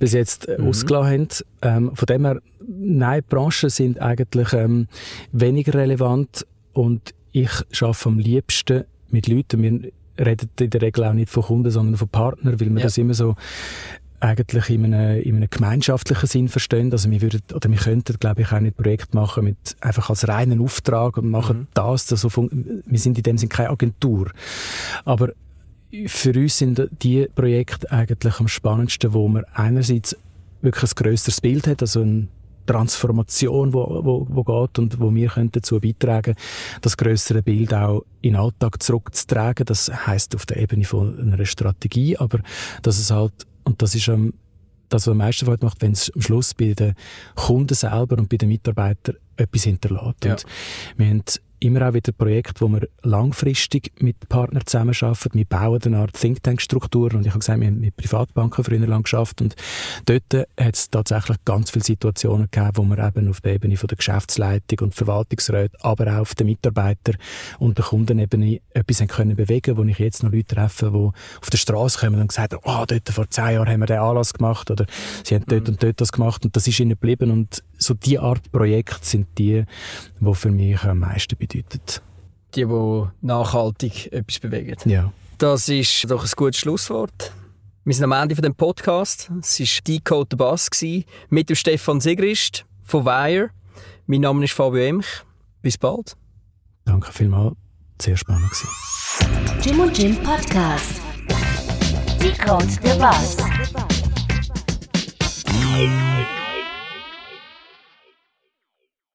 bis jetzt äh, mhm. ausgelassen haben. Ähm, von dem her, nein, Branchen sind eigentlich ähm, weniger relevant und ich arbeite am liebsten mit Leuten. Wir reden in der Regel auch nicht von Kunden, sondern von Partnern, weil wir ja. das immer so eigentlich in einem, in einem gemeinschaftlichen Sinn verstehen. Also wir würden, oder wir könnten, glaube ich, auch nicht Projekt machen mit einfach als reinen Auftrag und machen mhm. das. Also wir sind in dem Sinn keine Agentur. Aber für uns sind die Projekte eigentlich am spannendsten, wo man einerseits wirklich ein grösseres Bild hat, also eine Transformation, wo, wo, wo geht und wo wir können dazu beitragen, das größere Bild auch in den Alltag zurückzutragen. Das heißt auf der Ebene von einer Strategie, aber dass es halt und das ist ähm, das, was am meisten Freude macht, wenn es am Schluss bei den Kunden selber und bei den Mitarbeitern etwas hinterlässt. Ja. Und wir haben immer auch wieder Projekte, wo wir langfristig mit Partnern zusammenarbeiten. Wir bauen eine Art Think Tank-Struktur und ich habe gesagt, wir haben mit Privatbanken früher lang geschafft und dort hat es tatsächlich ganz viele Situationen gegeben, wo wir eben auf der Ebene von der Geschäftsleitung und Verwaltungsräte, aber auch auf der Mitarbeiter- und der Kundenebene etwas haben können bewegen, wo ich jetzt noch Leute treffe, die auf der Straße kommen und gesagt haben, oh, dort vor zehn Jahren haben wir den Anlass gemacht oder sie haben dort mhm. und dort das gemacht und das ist ihnen geblieben und so die Art Projekte sind die, die für mich am meisten bedeuten. Die, die nachhaltig etwas bewegen. Ja. Das ist doch ein gutes Schlusswort. Wir sind am Ende von dem Podcast. Es war Decode the Bass mit dem Stefan Sigrist von Wire. Mein Name ist Fabio Emch. Bis bald. Danke vielmals. Sehr spannend. Jim und Jim Podcast. Decode the Bass.